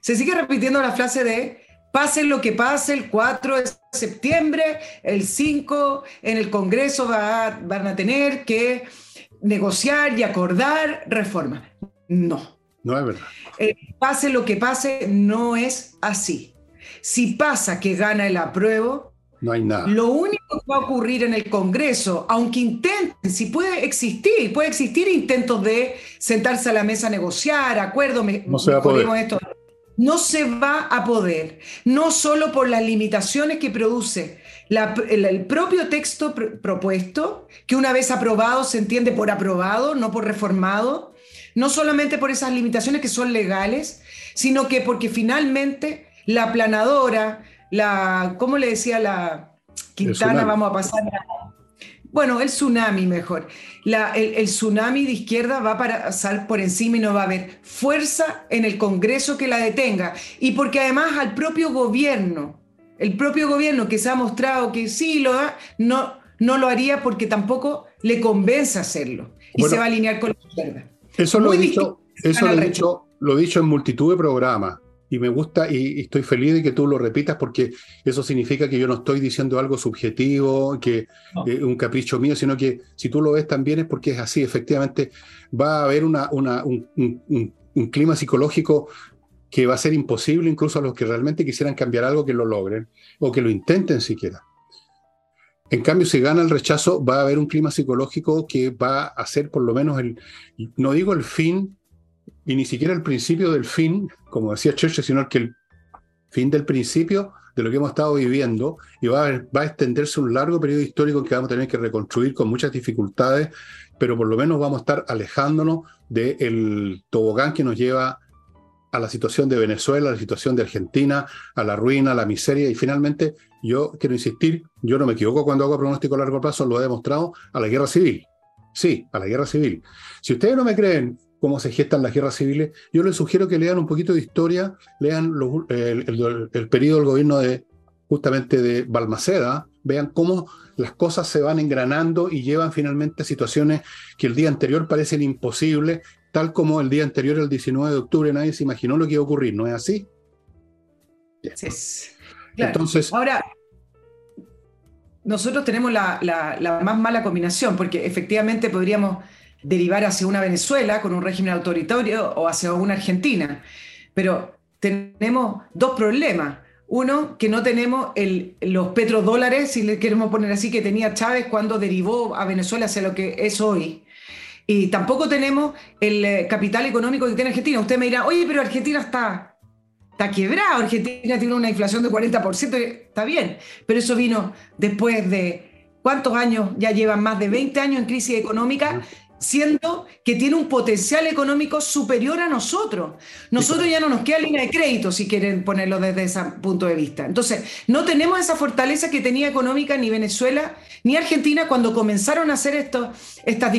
se sigue repitiendo la frase de pase lo que pase el 4 de septiembre, el 5 en el Congreso van a tener que negociar y acordar reformas. No. No es verdad. Eh, pase lo que pase, no es así. Si pasa que gana el apruebo, no hay nada. Lo único que va a ocurrir en el Congreso, aunque intenten, si puede existir, puede existir intentos de sentarse a la mesa a negociar, acuerdo, no se va a poder. esto. No se va a poder, no solo por las limitaciones que produce el, propio texto propuesto, que una vez aprobado se entiende por aprobado, no por reformado, no solamente por esas limitaciones que son legales, sino que porque finalmente la aplanadora, la, ¿cómo le decía la Quintana? Vamos a pasar bueno, el tsunami mejor. La, el, tsunami de izquierda va a pasar por encima y no va a haber fuerza en el Congreso que la detenga. Y porque además al propio gobierno, el propio gobierno que se ha mostrado que sí lo da, no, no lo haría porque tampoco le convence hacerlo. Y se va a alinear con la izquierda. Eso lo he dicho, eso lo he dicho, lo he dicho en multitud de programas. Y me gusta y, estoy feliz de que tú lo repitas porque eso significa que yo no estoy diciendo algo subjetivo, que eh, un capricho mío, sino que si tú lo ves también es porque es así, efectivamente va a haber una, una un, un, clima psicológico que va a ser imposible incluso a los que realmente quisieran cambiar algo que lo logren o que lo intenten siquiera. En cambio, si gana el rechazo, va a haber un clima psicológico que va a ser por lo menos el, no digo el fin, y ni siquiera el principio del fin, como decía Churchill, sino que el fin del principio de lo que hemos estado viviendo y va a, extenderse un largo periodo histórico que vamos a tener que reconstruir con muchas dificultades, pero por lo menos vamos a estar alejándonos del tobogán que nos lleva a la situación de Venezuela, a la situación de Argentina, a la ruina, a la miseria y finalmente yo quiero insistir, yo no me equivoco cuando hago pronóstico a largo plazo, lo he demostrado, a la guerra civil. Sí, a la guerra civil. Si ustedes no me creen cómo se gestan las guerras civiles, yo les sugiero que lean un poquito de historia, lean el, periodo del gobierno de justamente de Balmaceda, vean cómo las cosas se van engranando y llevan finalmente a situaciones que el día anterior parecen imposibles, tal como el día anterior, el 19 de octubre, nadie se imaginó lo que iba a ocurrir, ¿no es así? Sí. Entonces, ahora, nosotros tenemos la, la, más mala combinación, porque efectivamente podríamos derivar hacia una Venezuela con un régimen autoritario o hacia una Argentina. Pero tenemos dos problemas. Uno, que no tenemos los petrodólares, si le queremos poner así, que tenía Chávez cuando derivó a Venezuela hacia lo que es hoy. Y tampoco tenemos el eh, capital económico que tiene Argentina. Usted me dirá, oye, pero Argentina está, está quebrado, Argentina tiene una inflación de 40%, está bien, pero eso vino después de cuántos años, ya llevan más de 20 años en crisis económica siendo que tiene un potencial económico superior a nosotros. Nosotros ya no nos queda línea de crédito, si quieren ponerlo desde ese punto de vista. Entonces, no tenemos esa fortaleza que tenía económica ni Venezuela ni Argentina cuando comenzaron a hacer esto, estas,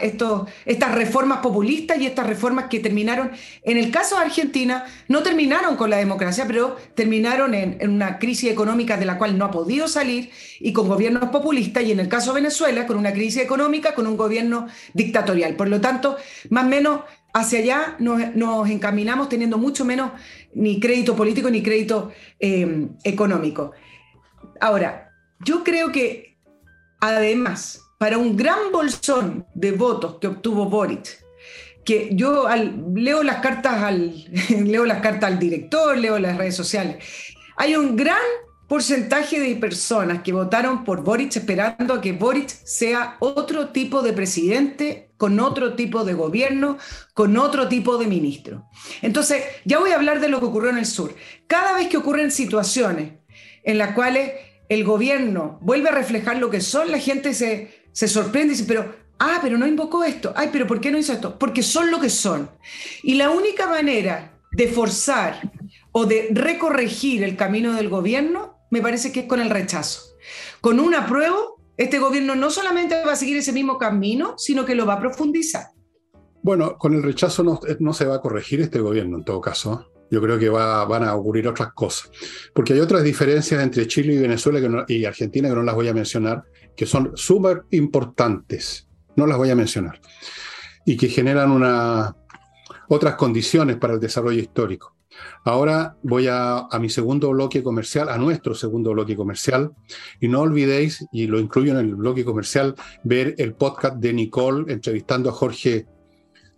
estos, estas reformas populistas y estas reformas que terminaron, en el caso de Argentina, no terminaron con la democracia, pero terminaron en, en una crisis económica de la cual no ha podido salir y con gobiernos populistas, y en el caso de Venezuela, con una crisis económica, con un gobierno dictatorial. Por lo tanto, más o menos hacia allá nos, encaminamos teniendo mucho menos ni crédito político ni crédito eh, económico. Ahora, yo creo que además, para un gran bolsón de votos que obtuvo Boric, que yo leo las cartas al leo las cartas al director, leo las redes sociales, hay un gran porcentaje de personas que votaron por Boric esperando a que Boric sea otro tipo de presidente, con otro tipo de gobierno, con otro tipo de ministro. Entonces, ya voy a hablar de lo que ocurrió en el sur. Cada vez que ocurren situaciones en las cuales el gobierno vuelve a reflejar lo que son, la gente se, se sorprende y dice, pero, ah, pero no invocó esto, ay, pero ¿por qué no hizo esto? Porque son lo que son. Y la única manera de forzar o de recorregir el camino del gobierno me parece que es con el rechazo. Con un apruebo, este gobierno no solamente va a seguir ese mismo camino, sino que lo va a profundizar. Bueno, con el rechazo no, no se va a corregir este gobierno en todo caso. yo creo que va, van a ocurrir otras cosas. Porque hay otras diferencias entre Chile y Venezuela y Argentina que no las voy a mencionar, que son súper importantes. No las voy a mencionar. Y que generan otras condiciones para el desarrollo histórico. Ahora voy a, mi segundo bloque comercial, a nuestro segundo bloque comercial, y no olvidéis, y lo incluyo en el bloque comercial, ver el podcast de Nicole entrevistando a Jorge,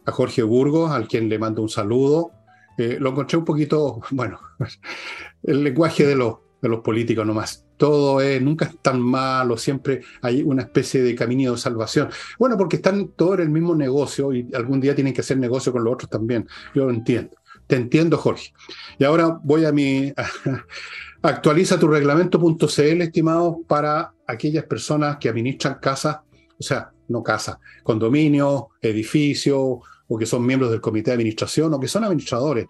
a Jorge Burgos, al quien le mando un saludo. Eh, lo encontré un poquito, bueno, el lenguaje de los, de los políticos nomás. Todo es, nunca es tan malo, siempre hay una especie de camino de salvación. Bueno, porque están todos en el mismo negocio y algún día tienen que hacer negocio con los otros también. Yo lo entiendo. Te entiendo, Jorge. Y ahora voy a mi... actualiza tu reglamento.cl, estimado, para aquellas personas que administran casas, o sea, no casas, condominios, edificios, o que son miembros del comité de administración, o que son administradores.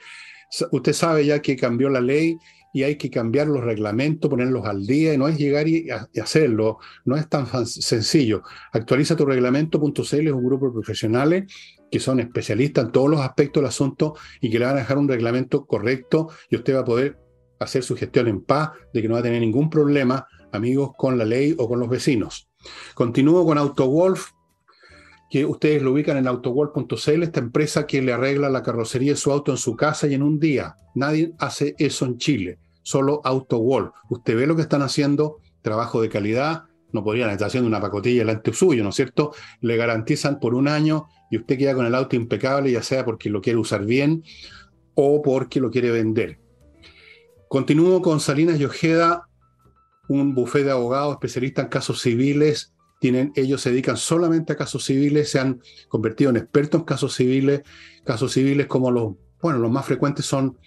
Usted sabe ya que cambió la ley y hay que cambiar los reglamentos, ponerlos al día, y no es llegar y, hacerlo, no es tan sencillo. Actualiza tu reglamento.cl, es un grupo de profesionales que son especialistas en todos los aspectos del asunto y que le van a dejar un reglamento correcto y usted va a poder hacer su gestión en paz, de que no va a tener ningún problema, amigos, con la ley o con los vecinos. Continúo con AutoWolf, que ustedes lo ubican en autowolf.cl, esta empresa que le arregla la carrocería de su auto en su casa y en un día. Nadie hace eso en Chile, solo AutoWolf. Usted ve lo que están haciendo, trabajo de calidad, no podrían estar haciendo una pacotilla delante suyo, ¿no es cierto? Le garantizan por un año y usted queda con el auto impecable, ya sea porque lo quiere usar bien o porque lo quiere vender. Continúo con Salinas y Ojeda, un bufete de abogados especialistas en casos civiles. Tienen, ellos se dedican solamente a casos civiles, se han convertido en expertos en casos civiles. Casos civiles como los, bueno, los más frecuentes son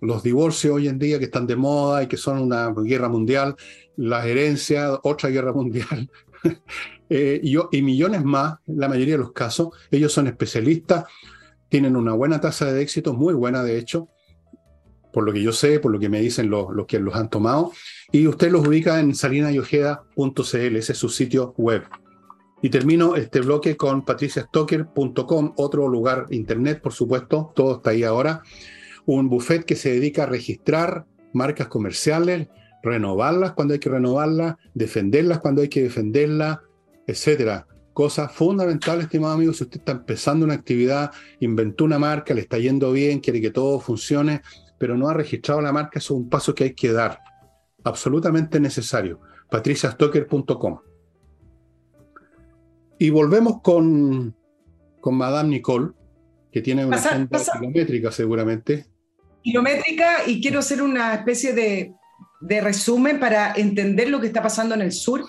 los divorcios hoy en día que están de moda y que son una guerra mundial, la herencia, otra guerra mundial, eh, y, y, millones más, la mayoría de los casos. Ellos son especialistas, tienen una buena tasa de éxito, muy buena de hecho, por lo que yo sé, por lo que me dicen los, los que los han tomado. Y usted los ubica en salinayojeda.cl, ese es su sitio web. Y termino este bloque con patriciastocker.com, otro lugar internet, por supuesto, todo está ahí ahora. Un buffet que se dedica a registrar marcas comerciales, renovarlas cuando hay que renovarlas, defenderlas cuando hay que defenderlas, etcétera. Cosa fundamental, estimado amigo, si usted está empezando una actividad, inventó una marca, le está yendo bien, quiere que todo funcione, pero no ha registrado la marca, eso es un paso que hay que dar. Absolutamente necesario. patriciastocker.com. Y volvemos con, con Madame Nicole, que tiene una pasa, kilométrica seguramente. Kilométrica, y quiero hacer una especie de de resumen para entender lo que está pasando en el sur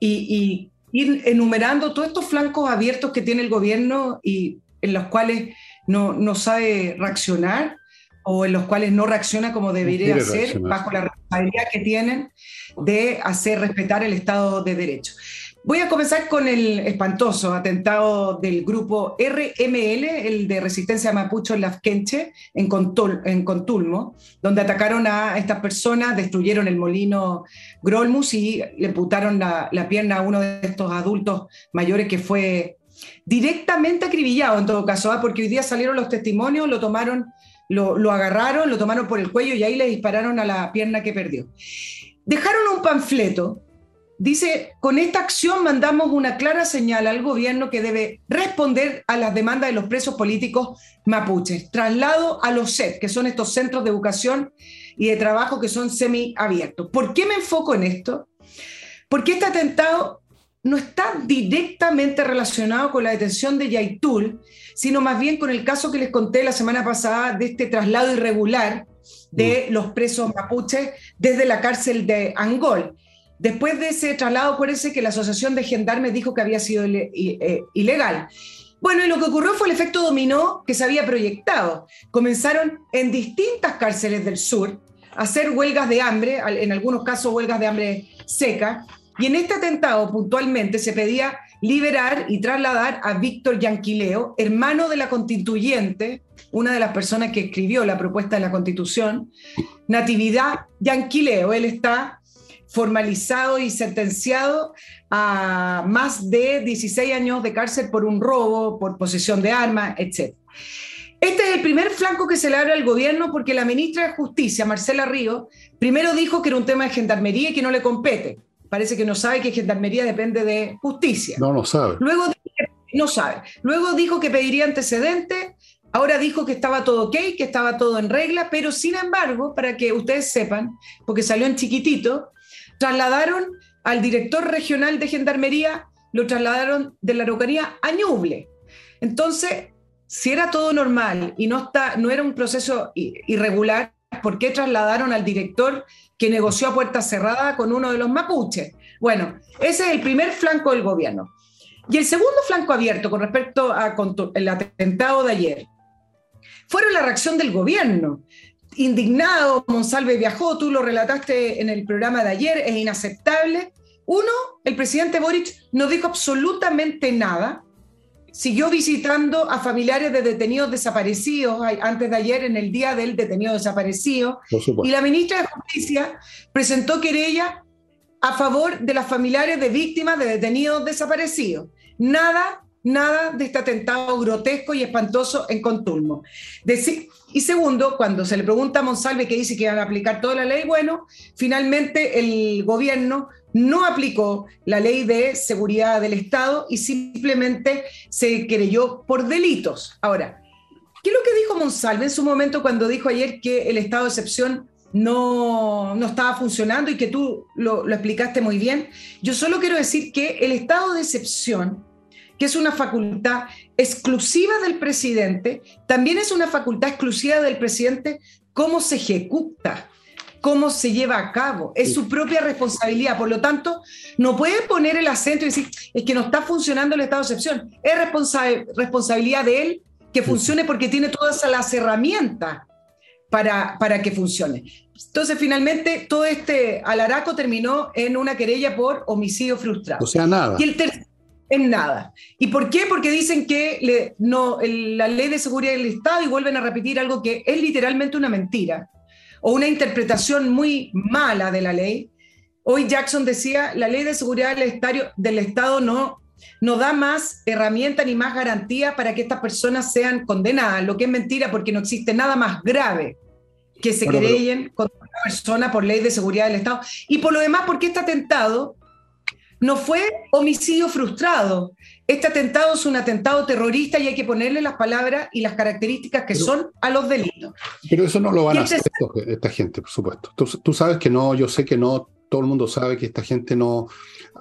y, ir enumerando todos estos flancos abiertos que tiene el gobierno y en los cuales no, no sabe reaccionar o en los cuales no reacciona como debería ser bajo la responsabilidad que tienen de hacer respetar el Estado de Derecho. Voy a comenzar con el espantoso atentado del grupo RML, el de resistencia mapucho en Lafkenche, en, Contulmo, donde atacaron a estas personas, destruyeron el molino Grolmus y le putaron la, pierna a uno de estos adultos mayores que fue directamente acribillado en todo caso, ¿ah? porque hoy día salieron los testimonios, lo tomaron, lo, lo agarraron, lo tomaron por el cuello y ahí le dispararon a la pierna que perdió. Dejaron un panfleto Dice, con esta acción mandamos una clara señal al gobierno que debe responder a las demandas de los presos políticos mapuches. Traslado a los CEP, que son estos centros de educación y de trabajo que son semiabiertos. ¿Por qué me enfoco en esto? Porque este atentado no está directamente relacionado con la detención de Yaitul, sino más bien con el caso que les conté la semana pasada de este traslado irregular de los presos mapuches desde la cárcel de Angol Después de ese traslado, acuérdense que la Asociación de Gendarmes dijo que había sido eh, ilegal. Bueno, y lo que ocurrió fue el efecto dominó que se había proyectado. Comenzaron en distintas cárceles del sur a hacer huelgas de hambre, en algunos casos huelgas de hambre seca, y en este atentado puntualmente se pedía liberar y trasladar a Víctor Yanquileo, hermano de la constituyente, una de las personas que escribió la propuesta de la constitución, Natividad Yanquileo. Él está formalizado y sentenciado a más de 16 años de cárcel por un robo, por posesión de armas, etc. Este es el primer flanco que se le abre al gobierno porque la ministra de Justicia, Marcela Río, primero dijo que era un tema de gendarmería y que no le compete. Parece que no sabe que gendarmería depende de justicia. No, no sabe. Luego no sabe. Luego dijo que pediría antecedentes, ahora dijo que estaba todo ok, que estaba todo en regla, pero sin embargo, para que ustedes sepan, porque salió en chiquitito, trasladaron al director regional de gendarmería, lo trasladaron de la Araucanía a Ñuble. Entonces, si era todo normal y no, no era un proceso irregular, ¿por qué trasladaron al director que negoció a puerta cerrada con uno de los mapuches? Bueno, ese es el primer flanco del gobierno. Y el segundo flanco abierto con respecto al atentado de ayer fueron la reacción del gobierno. Indignado, Monsalve viajó, tú lo relataste en el programa de ayer, es inaceptable. Uno, el presidente Boric no dijo absolutamente nada, siguió visitando a familiares de detenidos desaparecidos antes de ayer, en el día del detenido desaparecido. Y la ministra de Justicia presentó querella a favor de las familiares de víctimas de detenidos desaparecidos. Nada, nada de este atentado grotesco y espantoso en Contulmo. y segundo, cuando se le pregunta a Monsalve que dice que van a aplicar toda la ley, bueno, finalmente el gobierno no aplicó la ley de seguridad del Estado y simplemente se creyó por delitos. Ahora, ¿qué es lo que dijo Monsalve en su momento cuando dijo ayer que el estado de excepción no, no estaba funcionando y que tú lo, lo explicaste muy bien? Yo solo quiero decir que el estado de excepción que es una facultad exclusiva del presidente, también es una facultad exclusiva del presidente cómo se ejecuta cómo se lleva a cabo, es su propia responsabilidad. Por lo tanto, no puede poner el acento y decir, es que no está funcionando el estado de excepción. Es responsabilidad de él que funcione porque tiene todas las herramientas para, para que funcione. Entonces, finalmente, todo este alaraco terminó en una querella por homicidio frustrado. O sea, nada. Y el en nada. ¿Y por qué? Porque dicen que no, la ley de seguridad del Estado y vuelven a repetir algo que es literalmente una mentira o una interpretación muy mala de la ley. Hoy Jackson decía, la ley de seguridad del, del Estado no, no da más herramienta ni más garantía para que estas personas sean condenadas, lo que es mentira porque no existe nada más grave que se creen contra una persona por ley de seguridad del Estado. Y por lo demás, porque este atentado no fue homicidio frustrado. Este atentado es un atentado terrorista y hay que ponerle las palabras y las características que son a los delitos. Pero eso no lo van a hacer esta gente, por supuesto. Tú, sabes que no, yo sé que no, todo el mundo sabe que esta gente no,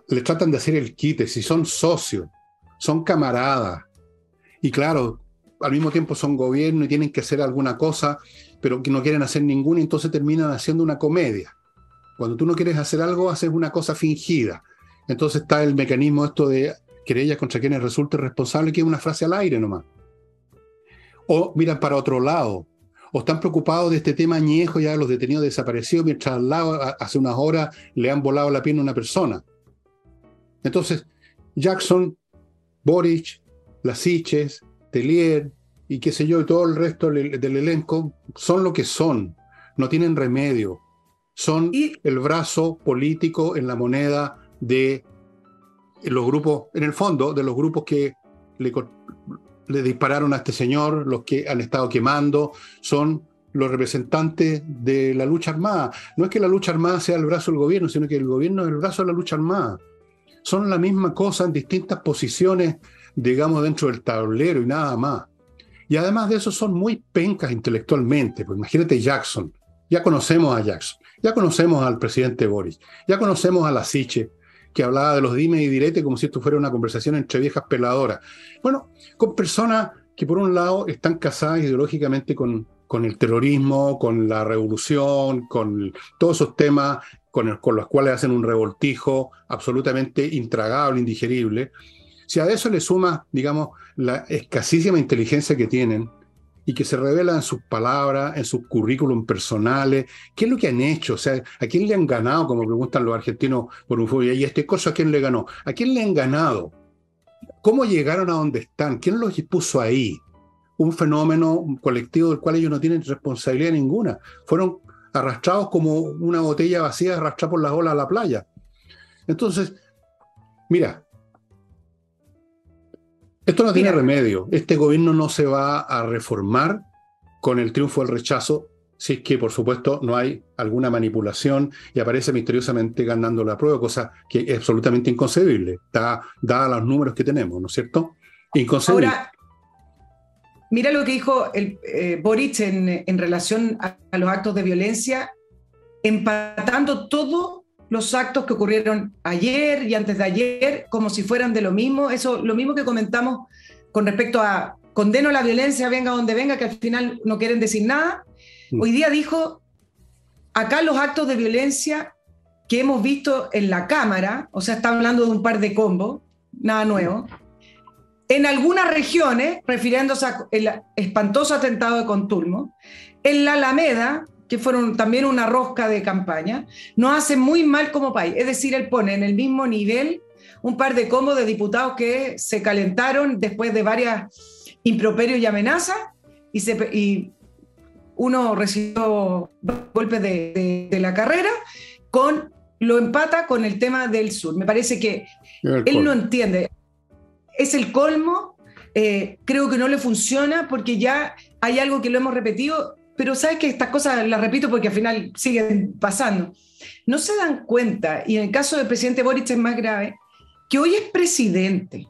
le tratan de hacer el quite, si son socios, son camaradas. Y claro, al mismo tiempo son gobierno y tienen que hacer alguna cosa, pero que no quieren hacer ninguna, entonces terminan haciendo una comedia. Cuando tú no quieres hacer algo, haces una cosa fingida. Entonces está el mecanismo esto de querellas contra quienes resulte responsable, que es una frase al aire nomás. O miran para otro lado, o están preocupados de este tema añejo ya de los detenidos desaparecidos, mientras al lado, hace unas horas, le han volado la pierna a una persona. Entonces, Jackson, Boric, Lasiches, Telier y qué sé yo, y todo el resto del, elenco son lo que son, no tienen remedio. Son el brazo político en la moneda de los grupos, en el fondo, de los grupos que le, dispararon a este señor, los que han estado quemando, son los representantes de la lucha armada. No es que la lucha armada sea el brazo del gobierno, sino que el gobierno es el brazo de la lucha armada. Son la misma cosa en distintas posiciones, digamos, dentro del tablero y nada más. Y además de eso son muy pencas intelectualmente. Pues imagínate Jackson. Ya conocemos a Jackson. Ya conocemos al presidente Boris. Ya conocemos a la Siche que hablaba de los dimes y diretes como si esto fuera una conversación entre viejas peladoras. Bueno, con personas que por un lado están casadas ideológicamente con, con el terrorismo, con la revolución, con todos esos temas con, con los cuales hacen un revoltijo absolutamente intragable, indigerible. Si a eso le suma, digamos, la escasísima inteligencia que tienen, y que se revela en sus palabras, en sus currículum personales. ¿Qué es lo que han hecho? O sea, ¿a quién le han ganado? Como preguntan los argentinos por fútbol. ¿Y este cosa a quién le ganó? ¿A quién le han ganado? ¿Cómo llegaron a donde están? ¿Quién los puso ahí? Un fenómeno colectivo del cual ellos no tienen responsabilidad ninguna. Fueron arrastrados como una botella vacía arrastrada por las olas a la playa. Entonces, mira, Esto no tiene remedio. Este gobierno no se va a reformar con el triunfo del rechazo si es que, por supuesto, no hay alguna manipulación y aparece misteriosamente ganando la prueba, cosa que es absolutamente inconcebible, dada los números que tenemos, ¿no es cierto? Inconcebible. Ahora, mira lo que dijo el, eh, Boric en, relación a, los actos de violencia, empatando todos los actos que ocurrieron ayer y antes de ayer como si fueran de lo mismo. Eso, lo mismo que comentamos con respecto a condeno la violencia, venga donde venga, que al final no quieren decir nada. Mm. Hoy día dijo, acá los actos de violencia que hemos visto en la Cámara, o sea, está hablando de un par de combos, nada nuevo, en algunas regiones, refiriéndose al espantoso atentado de Contulmo, en la Alameda, que fueron también una rosca de campaña, nos hace muy mal como país. Es decir, él pone en el mismo nivel un par de combos de diputados que se calentaron después de varias improperios y amenazas y, se, y uno recibió golpes de, la carrera, con, lo empata con el tema del sur. Me parece que él no entiende. Es el colmo, eh, creo que no le funciona porque ya hay algo que lo hemos repetido, pero sabes que estas cosas las repito porque al final siguen pasando. No se dan cuenta, y en el caso del presidente Boric es más grave, que hoy es presidente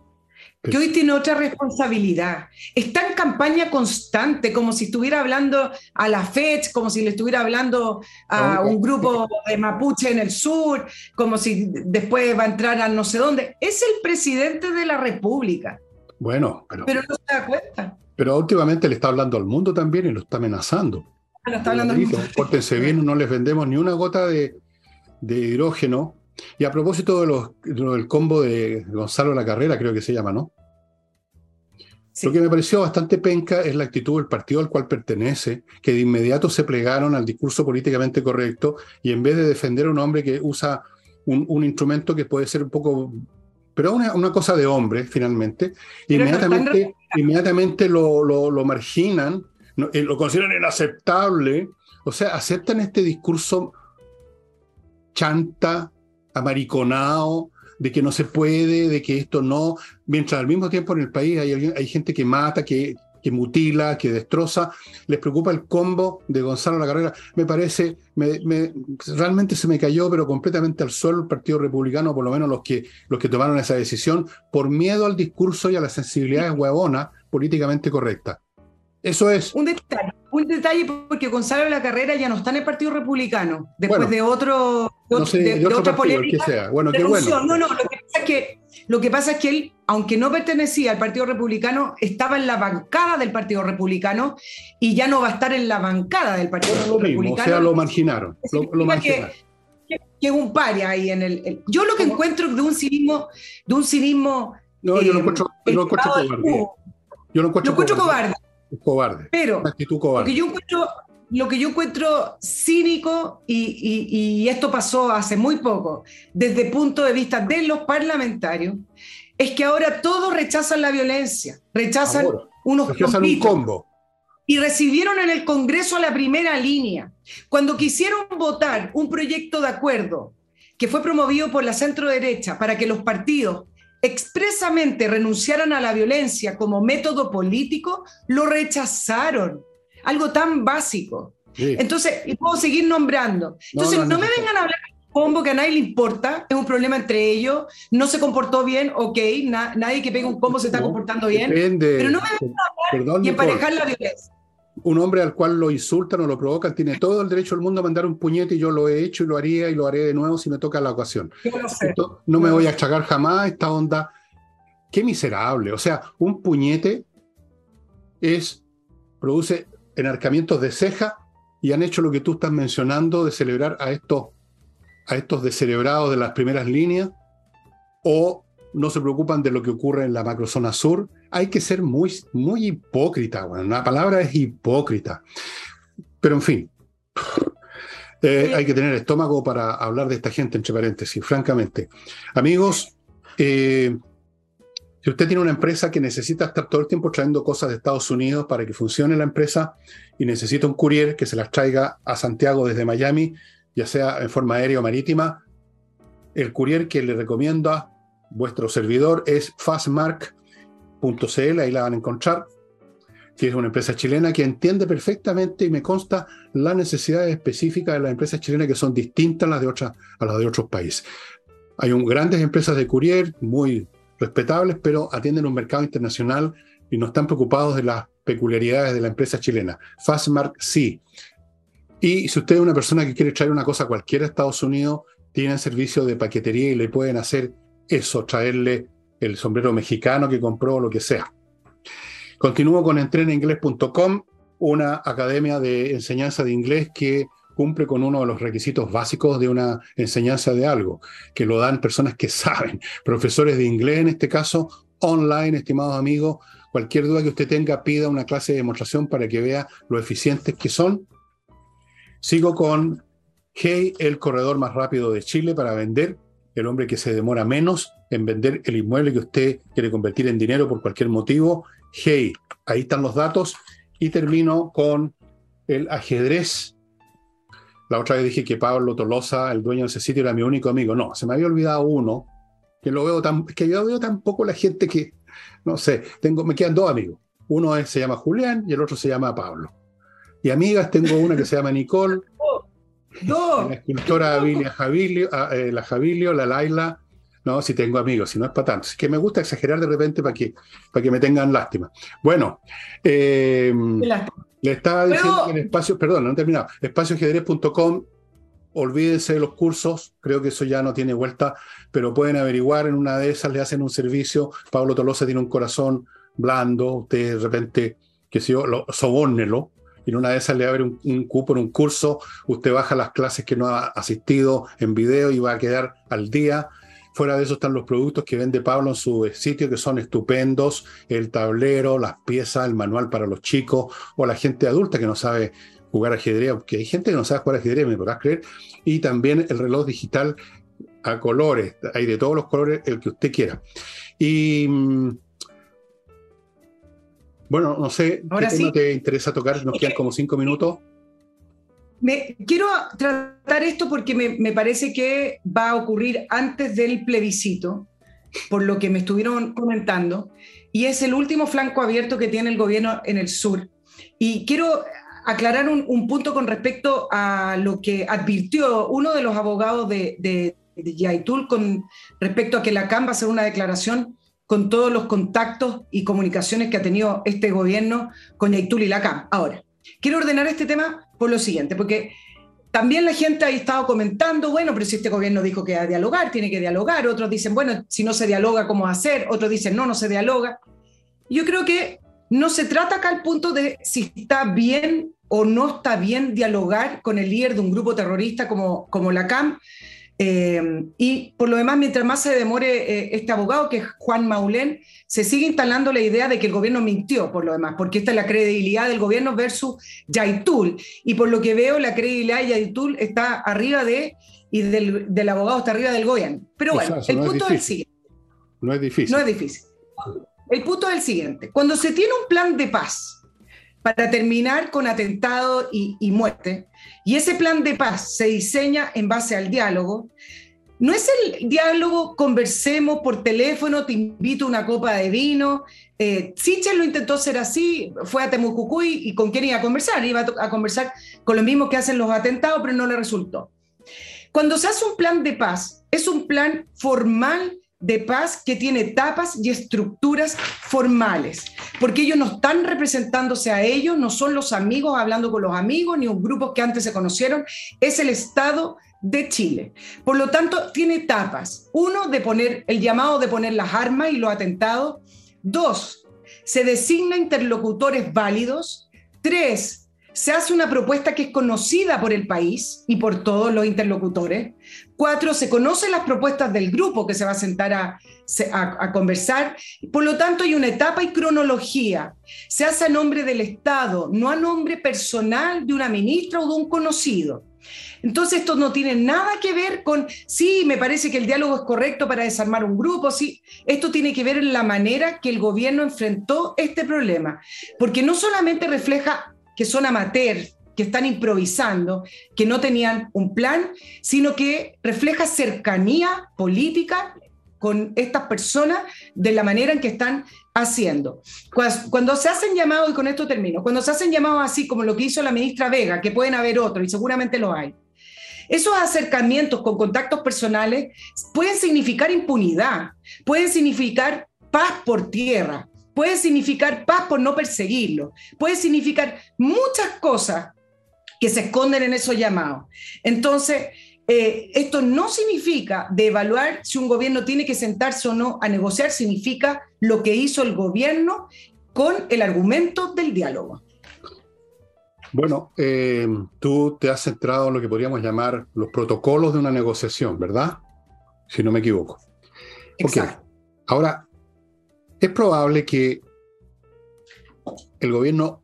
que hoy tiene otra responsabilidad. Está en campaña constante, como si estuviera hablando a la FED, como si le estuviera hablando a un grupo de mapuche en el sur, como si después va a entrar a no sé dónde. Es el presidente de la República. Bueno, pero, pero no se da cuenta. Pero últimamente le está hablando al mundo también y lo está amenazando. Ah, lo está hablando al mundo. Pórtense bien, no les vendemos ni una gota de, de hidrógeno y a propósito de los, del combo de Gonzalo La Carrera, creo que se llama, ¿no? Lo que me pareció bastante penca es la actitud del partido al cual pertenece, que de inmediato se plegaron al discurso políticamente correcto y en vez de defender a un hombre que usa un, instrumento que puede ser un poco, pero una, una cosa de hombre finalmente, inmediatamente, inmediatamente lo, lo, marginan, lo consideran inaceptable, o sea, aceptan este discurso chanta, amariconado, de que no se puede, de que esto no, mientras al mismo tiempo en el país hay, hay gente que mata, que, que mutila, que destroza, les preocupa el combo de Gonzalo La Carrera. Me parece, me, realmente se me cayó, pero completamente al suelo el Partido Republicano, por lo menos los que, los que tomaron esa decisión, por miedo al discurso y a las sensibilidades huevonas políticamente correctas. Eso es. Un detalle, un detalle porque Gonzalo La Carrera ya no está en el Partido Republicano, después de otro, de, otra polémica. sea. Bueno, qué bueno. No, no, lo que, pasa es que, lo que pasa es que él, aunque no pertenecía al Partido Republicano, estaba en la bancada del Partido Republicano y ya no va a estar en la bancada del Partido Republicano. o sea, lo marginaron. Lo, marginaron. Que, que, un paria ahí en el. yo lo que encuentro de un cinismo, de un cinismo. No, yo lo encuentro, lo encuentro cobarde. Yo lo encuentro, cobarde cobarde. Pero Lo que yo encuentro, lo que yo encuentro cínico, y, esto pasó hace muy poco, desde el punto de vista de los parlamentarios, es que ahora todos rechazan la violencia, rechazan unos rechazan un combo. Y recibieron en el Congreso a la primera línea. Cuando quisieron votar un proyecto de acuerdo que fue promovido por la centro derecha para que los partidos expresamente renunciaran a la violencia como método político, lo rechazaron. Algo tan básico. Entonces, y puedo seguir nombrando. Entonces, no, me vengan a hablar de combo que a nadie le importa, es un problema entre ellos, no se comportó bien, ok, nadie que pegue un combo se está comportando bien, pero no me vengan a hablar y emparejar la violencia un hombre al cual lo insultan o lo provocan tiene todo el derecho del mundo a mandar un puñete y yo lo he hecho y lo haría y lo haré de nuevo si me toca la ocasión. no me voy a achacar jamás esta onda. Qué miserable. O sea, un puñete es, produce enarcamientos de ceja y han hecho lo que tú estás mencionando de celebrar a estos, a estos descerebrados de las primeras líneas o no se preocupan de lo que ocurre en la macrozona sur. Hay que ser muy, muy hipócrita. Bueno, la palabra es hipócrita. Pero en fin, eh, hay que tener estómago para hablar de esta gente, entre paréntesis, francamente. Amigos, eh, si usted tiene una empresa que necesita estar todo el tiempo trayendo cosas de Estados Unidos para que funcione la empresa y necesita un courier que se las traiga a Santiago desde Miami, ya sea en forma aérea o marítima, el courier que le recomienda vuestro servidor es Fastmark ahí la van a encontrar, que es una empresa chilena que entiende perfectamente y me consta las necesidades específicas de las empresas chilenas que son distintas a las de, otras, a las de otros países. Hay un, grandes empresas de courier muy respetables, pero atienden un mercado internacional y no están preocupados de las peculiaridades de la empresa chilena. Fastmark sí. Y si usted es una persona que quiere traer una cosa cualquiera a Estados Unidos, tienen servicio de paquetería y le pueden hacer eso, traerle el sombrero mexicano que compró o lo que sea. Continúo con entreninglés.com, una academia de enseñanza de inglés que cumple con uno de los requisitos básicos de una enseñanza de algo, que lo dan personas que saben, profesores de inglés en este caso, online, estimados amigos. Cualquier duda que usted tenga, pida una clase de demostración para que vea lo eficientes que son. Sigo con Hey, el corredor más rápido de Chile para vender, el hombre que se demora menos en vender el inmueble que usted quiere convertir en dinero por cualquier motivo. Hey, ahí están los datos. Y termino con el ajedrez. La otra vez dije que Pablo Tolosa, el dueño de ese sitio, era mi único amigo. No, se me había olvidado uno, que lo veo tan, que yo veo tan poco la gente que, no sé, tengo, me quedan dos amigos. Uno se llama Julián y el otro se llama Pablo. Y amigas tengo una que se llama Nicole, no. La escultora Vilia Javilio, ah, eh, la Javilio, la Laila. No, si tengo amigos, si no es para tanto. Es que me gusta exagerar de repente para que, para que me tengan lástima. Bueno, eh, le estaba diciendo que en espacio, perdón, no he terminado. Espacioajedrez.com, olvídense de los cursos, creo que eso ya no tiene vuelta, pero pueden averiguar, en una de esas le hacen un servicio. Pablo Tolosa tiene un corazón blando, usted de repente, que si yo, lo, sobórnelo, y en una de esas le abre un, cupo en un curso, usted baja las clases que no ha asistido en video y va a quedar al día. Fuera de eso están los productos que vende Pablo en su sitio, que son estupendos, el tablero, las piezas, el manual para los chicos o la gente adulta que no sabe jugar ajedrez, porque hay gente que no sabe jugar ajedrez, me podrás creer, y también el reloj digital a colores, hay de todos los colores, el que usted quiera. Y mm, bueno, no sé, Ahora ¿qué tema te interesa tocar? Nos quedan como cinco minutos. Me, quiero tratar esto porque me, me, parece que va a ocurrir antes del plebiscito, por lo que me estuvieron comentando, y es el último flanco abierto que tiene el gobierno en el sur. Y quiero aclarar un, un punto con respecto a lo que advirtió uno de los abogados de, de, de Yaitul con respecto a que la CAM va a hacer una declaración con todos los contactos y comunicaciones que ha tenido este gobierno con Yaitul y la CAM. Ahora, quiero ordenar este tema por lo siguiente, porque también la gente ha estado comentando, bueno, pero si este gobierno dijo que a dialogar, tiene que dialogar, otros dicen, bueno, si no se dialoga, ¿cómo hacer? Otros dicen, no, no se dialoga. Yo creo que no se trata acá el punto de si está bien o no está bien dialogar con el líder de un grupo terrorista como, como la CAM, eh, y por lo demás, mientras más se demore eh, este abogado, que es Juan Maulén, se sigue instalando la idea de que el gobierno mintió, por lo demás, porque esta es la credibilidad del gobierno versus Yaitul. Y por lo que veo, la credibilidad de Yaitul está arriba de, y del, del abogado está arriba del gobierno. Pero bueno, el no punto es, es el siguiente. No es difícil. No es difícil. El punto es el siguiente. Cuando se tiene un plan de paz para terminar con atentado y, muerte, y ese plan de paz se diseña en base al diálogo. No es el diálogo, conversemos por teléfono, te invito a una copa de vino. Eh, Sichel lo intentó hacer así, fue a Temucucuy y con quién iba a conversar. Iba a, conversar con lo mismo que hacen los atentados, pero no le resultó. Cuando se hace un plan de paz, es un plan formal de paz que tiene etapas y estructuras formales, porque ellos no están representándose a ellos, no son los amigos hablando con los amigos, ni un grupo que antes se conocieron, es el Estado de Chile. Por lo tanto, tiene etapas. Uno, de poner el llamado de poner las armas y los atentados. Dos, se designa interlocutores válidos. Tres, se hace una propuesta que es conocida por el país y por todos los interlocutores. Cuatro, se conocen las propuestas del grupo que se va a sentar a, a, a, conversar. Por lo tanto, hay una etapa y cronología. Se hace a nombre del Estado, no a nombre personal de una ministra o de un conocido. Entonces, esto no tiene nada que ver con, sí, me parece que el diálogo es correcto para desarmar un grupo, sí, esto tiene que ver en la manera que el gobierno enfrentó este problema, porque no solamente refleja que son amateurs, que están improvisando, que no tenían un plan, sino que refleja cercanía política con estas personas de la manera en que están haciendo. Cuando se hacen llamados, y con esto termino, cuando se hacen llamados así como lo que hizo la ministra Vega, que pueden haber otros y seguramente lo hay, esos acercamientos con contactos personales pueden significar impunidad, pueden significar paz por tierra, pueden significar paz por no perseguirlo, puede significar muchas cosas que se esconden en esos llamados. Entonces, eh, esto no significa de evaluar si un gobierno tiene que sentarse o no a negociar, significa lo que hizo el gobierno con el argumento del diálogo. Bueno, eh, tú te has centrado en lo que podríamos llamar los protocolos de una negociación, ¿verdad? Si no me equivoco. Exacto. Ahora, es probable que el gobierno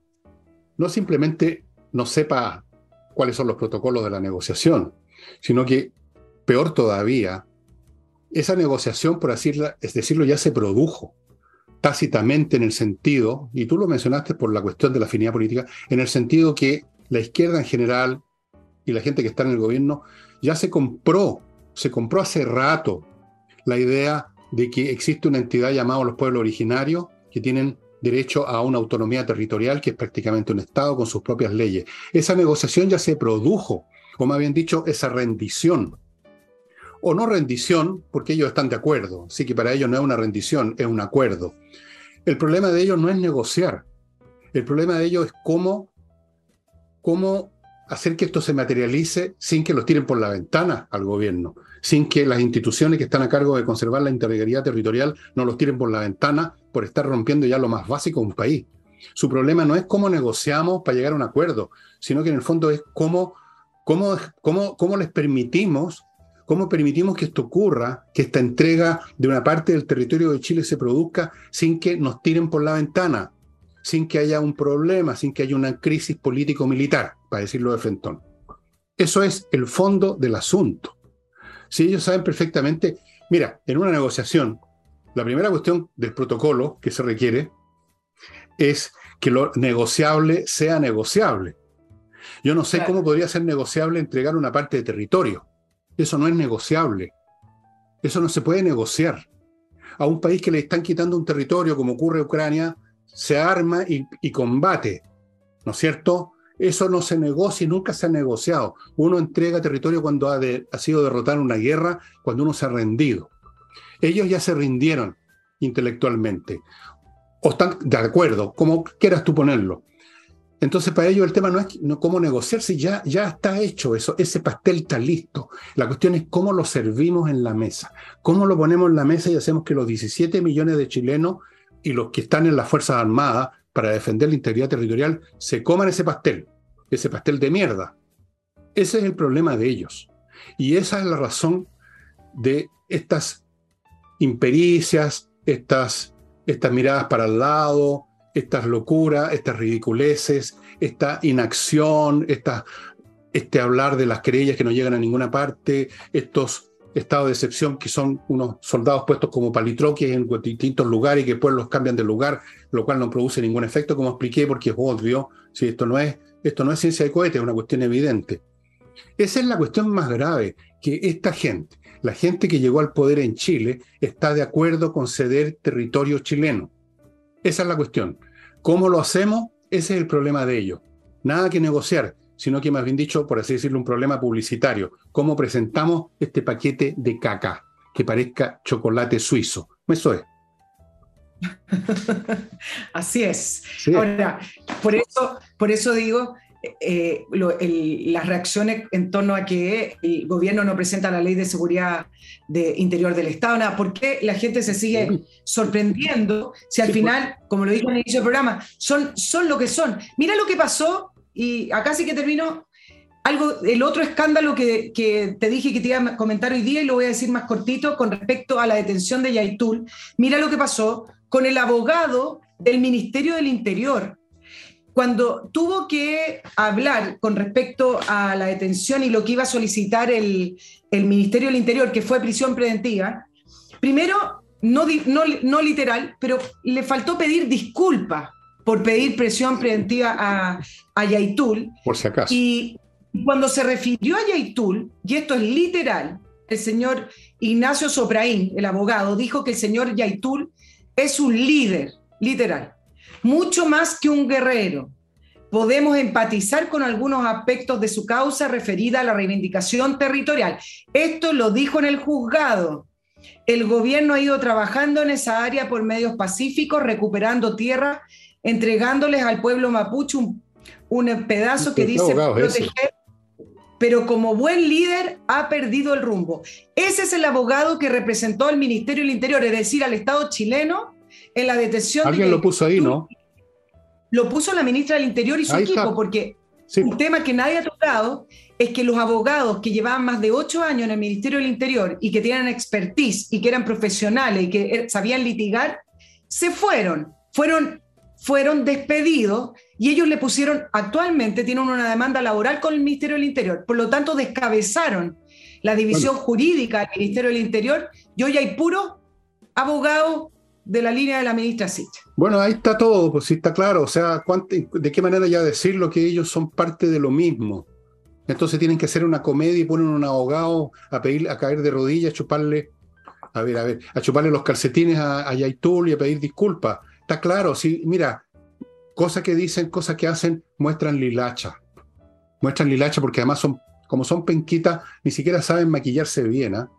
no simplemente no sepa cuáles son los protocolos de la negociación, sino que, peor todavía, esa negociación, por así decirlo, ya se produjo tácitamente en el sentido, y tú lo mencionaste por la cuestión de la afinidad política, en el sentido que la izquierda en general y la gente que está en el gobierno ya se compró, se compró hace rato la idea de que existe una entidad llamada los pueblos originarios que tienen derecho a una autonomía territorial que es prácticamente un Estado con sus propias leyes. Esa negociación ya se produjo, o más dicho, esa rendición. O no rendición, porque ellos están de acuerdo, así que para ellos no es una rendición, es un acuerdo. El problema de ellos no es negociar, el problema de ellos es cómo, cómo hacer que esto se materialice sin que los tiren por la ventana al gobierno, sin que las instituciones que están a cargo de conservar la integridad territorial no los tiren por la ventana por estar rompiendo ya lo más básico de un país. Su problema no es cómo negociamos para llegar a un acuerdo, sino que en el fondo es cómo, cómo, cómo, cómo les permitimos ¿Cómo permitimos que esto ocurra, que esta entrega de una parte del territorio de Chile se produzca sin que nos tiren por la ventana, sin que haya un problema, sin que haya una crisis político-militar, para decirlo de Fentón? Eso es el fondo del asunto. Si ellos saben perfectamente, mira, en una negociación, la primera cuestión del protocolo que se requiere es que lo negociable sea negociable. Yo no sé cómo podría ser negociable entregar una parte de territorio. Eso no es negociable. Eso no se puede negociar. A un país que le están quitando un territorio, como ocurre en Ucrania, se arma y, combate. ¿No es cierto? Eso no se negocia y nunca se ha negociado. Uno entrega territorio cuando ha, ha sido derrotado en una guerra, cuando uno se ha rendido. Ellos ya se rindieron intelectualmente. O están de acuerdo, como quieras tú ponerlo. Entonces, para ellos el tema no es cómo negociar, si ya, ya está hecho eso, ese pastel está listo. La cuestión es cómo lo servimos en la mesa, cómo lo ponemos en la mesa y hacemos que los 17 millones de chilenos y los que están en las Fuerzas Armadas para defender la integridad territorial se coman ese pastel, ese pastel de mierda. Ese es el problema de ellos. Y esa es la razón de estas impericias, estas, estas miradas para el lado, estas locuras, estas ridiculeces, esta inacción, este hablar de las querellas que no llegan a ninguna parte, estos estados de excepción que son unos soldados puestos como palitroques en distintos lugares y que después los cambian de lugar, lo cual no produce ningún efecto, como expliqué, porque es obvio, si esto no es, esto no es ciencia de cohete, es una cuestión evidente. Esa es la cuestión más grave, que esta gente, la gente que llegó al poder en Chile, está de acuerdo con ceder territorio chileno esa es la cuestión. ¿Cómo lo hacemos? Ese es el problema de ellos. Nada que negociar, sino que más bien dicho, por así decirlo, un problema publicitario. ¿Cómo presentamos este paquete de caca que parezca chocolate suizo? Eso es. Así es. Ahora, por eso, por eso digo, eh, las reacciones en torno a que el gobierno no presenta la ley de seguridad de interior del Estado, nada, ¿por qué la gente se sigue sorprendiendo si al final, como lo dije en el inicio del programa, son, son lo que son? Mira lo que pasó, y acá sí que termino, algo, el otro escándalo que, te dije que te iba a comentar hoy día y lo voy a decir más cortito con respecto a la detención de Yaitul. Mira lo que pasó con el abogado del Ministerio del Interior, cuando tuvo que hablar con respecto a la detención y lo que iba a solicitar el, Ministerio del Interior, que fue prisión preventiva, primero, no, no, literal, pero le faltó pedir disculpas por pedir prisión preventiva a, a Yaitul. Por si acaso. Y cuando se refirió a Yaitul, y esto es literal, el señor Ignacio Sopraín, el abogado, dijo que el señor Yaitul es un líder, literal, mucho más que un guerrero. Podemos empatizar con algunos aspectos de su causa referida a la reivindicación territorial. Esto lo dijo en el juzgado. El gobierno ha ido trabajando en esa área por medios pacíficos, recuperando tierra, entregándoles al pueblo mapuche un, pedazo que dice proteger, pero como buen líder ha perdido el rumbo. Ese es el abogado que representó al Ministerio del Interior, es decir, al Estado chileno, en la detención. Alguien lo puso ahí, ¿no? Lo puso la ministra del Interior y su equipo, porque un tema que nadie ha tocado es que los abogados que llevaban más de ocho años en el Ministerio del Interior y que tienen expertise y que eran profesionales y que er, sabían litigar, se fueron, fueron, fueron despedidos y ellos le pusieron, actualmente tienen una demanda laboral con el Ministerio del Interior, por lo tanto descabezaron la división jurídica del Ministerio del Interior y hoy hay puro abogado de la línea de la ministra Sitch. Bueno, ahí está todo, pues sí está claro. O sea, ¿de qué manera ya decirlo que ellos son parte de lo mismo? Entonces tienen que hacer una comedia y ponen un abogado a pedir, a caer de rodillas, a chuparle, a ver, a ver, a chuparle los calcetines a, a Yaitul y a pedir disculpas. Está claro, sí, mira, cosas que dicen, cosas que hacen, muestran lilacha. Muestran lilacha porque además son, como son penquitas, ni siquiera saben maquillarse bien, ¿ah?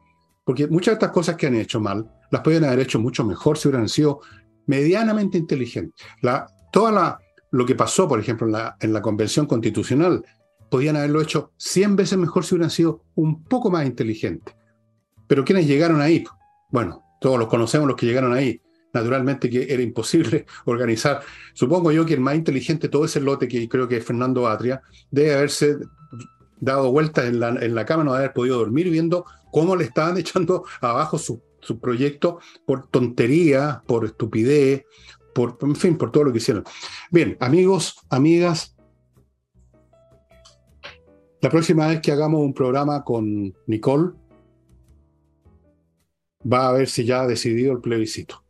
Porque muchas de estas cosas que han hecho mal, las pueden haber hecho mucho mejor si hubieran sido medianamente inteligentes. La, toda la, lo que pasó, por ejemplo, en la, en la Convención Constitucional, podían haberlo hecho 100 veces mejor si hubieran sido un poco más inteligentes. Pero ¿quiénes llegaron ahí? Bueno, todos los conocemos los que llegaron ahí. Naturalmente que era imposible organizar. Supongo yo que el más inteligente, todo ese lote que creo que es Fernando Atria, debe haberse dado vueltas en la, en la cama, no haber podido dormir viendo cómo le estaban echando abajo su, proyecto por tontería, por estupidez, por, en fin, por todo lo que hicieron. Bien, amigos, amigas, la próxima vez que hagamos un programa con Nicole, va a ver si ya ha decidido el plebiscito.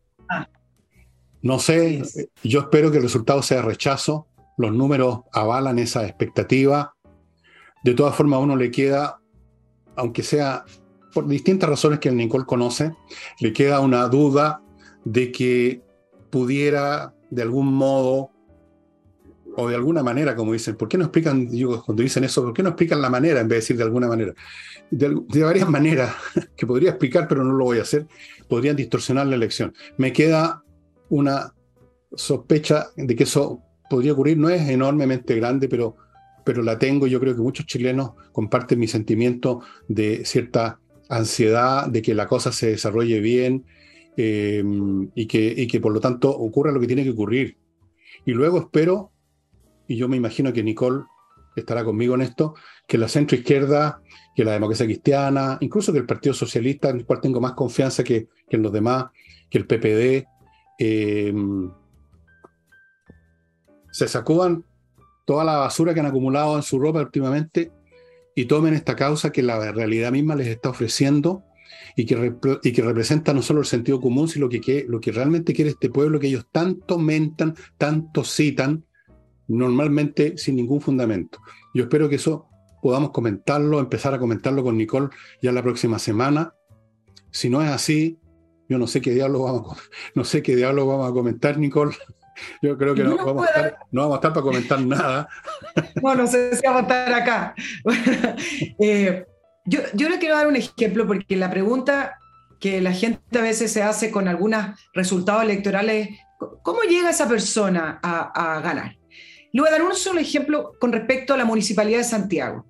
No sé, yo espero que el resultado sea rechazo. Los números avalan esa expectativa. De todas formas, a uno le queda, aunque sea por distintas razones que el Nicole conoce, le queda una duda de que pudiera de algún modo o de alguna manera, como dicen, ¿por qué no explican, cuando dicen eso, ¿por qué no explican la manera en vez de decir de alguna manera? De, varias maneras que podría explicar, pero no lo voy a hacer, podrían distorsionar la elección. Me queda una sospecha de que eso podría ocurrir, no es enormemente grande, pero, pero la tengo. Yo creo que muchos chilenos comparten mi sentimiento de cierta ansiedad de que la cosa se desarrolle bien eh, y, que, y que por lo tanto ocurra lo que tiene que ocurrir. Y luego espero y yo me imagino que Nicole estará conmigo en esto, que la centroizquierda, que la democracia cristiana, incluso que el Partido Socialista, en el cual tengo más confianza que, en los demás, que el PPD, eh, se sacudan toda la basura que han acumulado en su ropa últimamente y tomen esta causa que la realidad misma les está ofreciendo y que, y que representa no solo el sentido común, sino que, que, lo que realmente quiere este pueblo que ellos tanto mentan, tanto citan, normalmente sin ningún fundamento. Yo espero que eso podamos comentarlo, empezar a comentarlo con Nicole ya la próxima semana. Si no es así, yo no sé qué diablo vamos a, no sé qué diablo vamos a comentar, Nicole. Yo creo que no, vamos, a estar, no vamos a estar para comentar nada. No, no sé si vamos a estar acá. Eh, yo, yo le quiero dar un ejemplo porque la pregunta que la gente a veces se hace con algunos resultados electorales, ¿cómo llega esa persona a, a ganar? Le voy a dar un solo ejemplo con respecto a la Municipalidad de Santiago.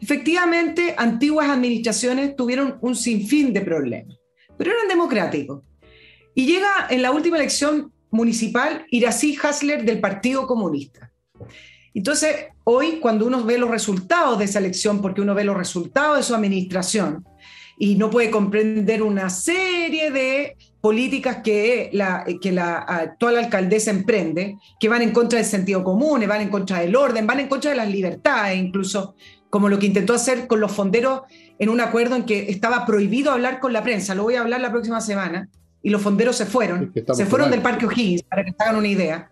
Efectivamente, antiguas administraciones tuvieron un sinfín de problemas, pero eran democráticos. Y llega en la última elección municipal Irací Hasler del Partido Comunista. Entonces, hoy cuando uno ve los resultados de esa elección, porque uno ve los resultados de su administración, y no puede comprender una serie de políticas que la, que la actual alcaldesa emprende, que van en contra del sentido común, van en contra del orden, van en contra de las libertades, incluso como lo que intentó hacer con los fonderos en un acuerdo en que estaba prohibido hablar con la prensa. Lo voy a hablar la próxima semana. Y los fonderos se fueron, se fueron del Parque O'Higgins, para que se hagan una idea.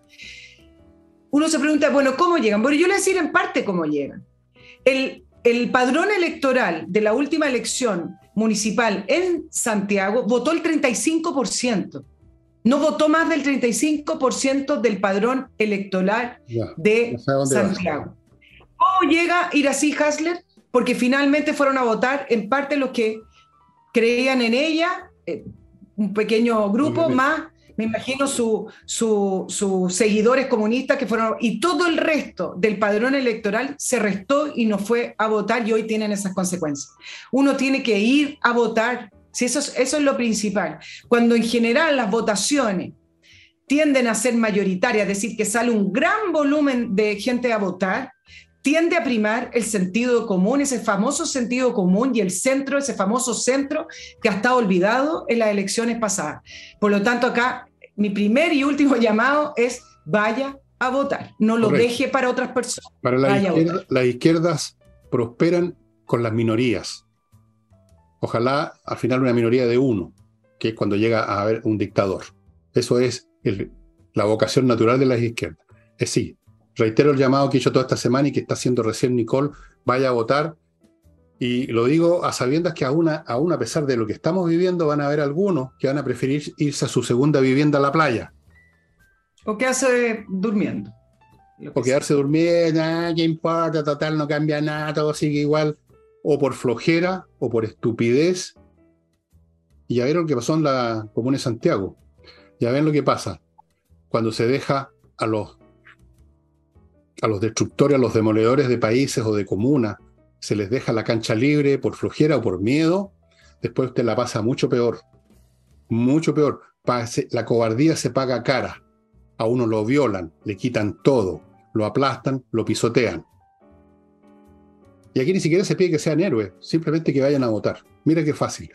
Uno se pregunta, bueno, ¿cómo llegan? Bueno, yo le voy a decir en parte cómo llegan. El, el padrón electoral de la última elección municipal en Santiago votó el 35%. No votó más del 35% del padrón electoral de Santiago. ¿Cómo llega Irací Hasler? Porque finalmente fueron a votar en parte los que creían en ella, eh, un pequeño grupo más me imagino sus su, seguidores comunistas que fueron, y todo el resto del padrón electoral se restó y no fue a votar y hoy tienen esas consecuencias. Uno tiene que ir a votar, si eso, es, eso es lo principal. Cuando en general las votaciones tienden a ser mayoritarias, es decir, que sale un gran volumen de gente a votar, tiende a primar el sentido común, ese famoso sentido común y el centro, ese famoso centro que ha estado olvidado en las elecciones pasadas. Por lo tanto, acá mi primer y último llamado es vaya a votar, no lo deje para otras personas. Para la izquierda, las izquierdas prosperan con las minorías. Ojalá al final una minoría de uno, que es cuando llega a haber un dictador. Eso es la vocación natural de las izquierdas. Es sí, reitero el llamado que he hecho toda esta semana y que está haciendo recién Nicole, vaya a votar. Y lo digo a sabiendas que aún a, aún a pesar de lo que estamos viviendo, van a haber algunos que van a preferir irse a su segunda vivienda a la playa. O quedarse durmiendo. O quedarse durmiendo, ah, ¿qué importa? Total, no cambia nada, todo sigue igual. O por flojera, o por estupidez. Y ya vieron lo que pasó en la Comuna de Santiago. Ya ven lo que pasa cuando se deja a los a los destructores, a los demoledores de países o de comunas, se les deja la cancha libre por flojera o por miedo, después usted la pasa mucho peor. Mucho peor. La cobardía se paga cara. A uno lo violan, le quitan todo, lo aplastan, lo pisotean. Y aquí ni siquiera se pide que sean héroes, simplemente que vayan a votar. Mira qué fácil.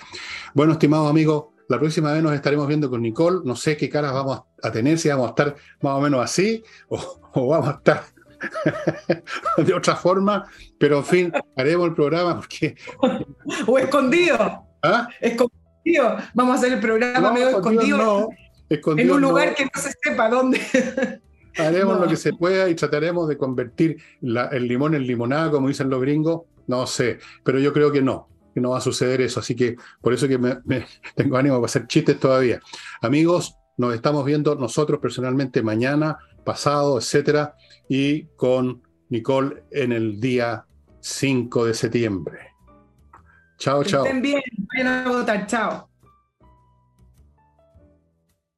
Bueno, estimados amigos, la próxima vez nos estaremos viendo con Nicole. No sé qué caras vamos a tener, si vamos a estar más o menos así o vamos a estar de otra forma, pero en fin, haremos el programa porque... o escondido. ¿Ah? Escondido. Vamos a hacer el programa medio escondido. en un lugar que no se sepa dónde. Haremos lo que se pueda y trataremos de convertir el limón en limonada, como dicen los gringos. No sé, pero yo creo que no, que no va a suceder eso. Así que por eso que me, tengo ánimo para hacer chistes todavía. Amigos, nos estamos viendo nosotros personalmente mañana, pasado, etcétera y con Nicole en el día 5 de septiembre. Chao, chao. Estén bien, vayan a votar, chao.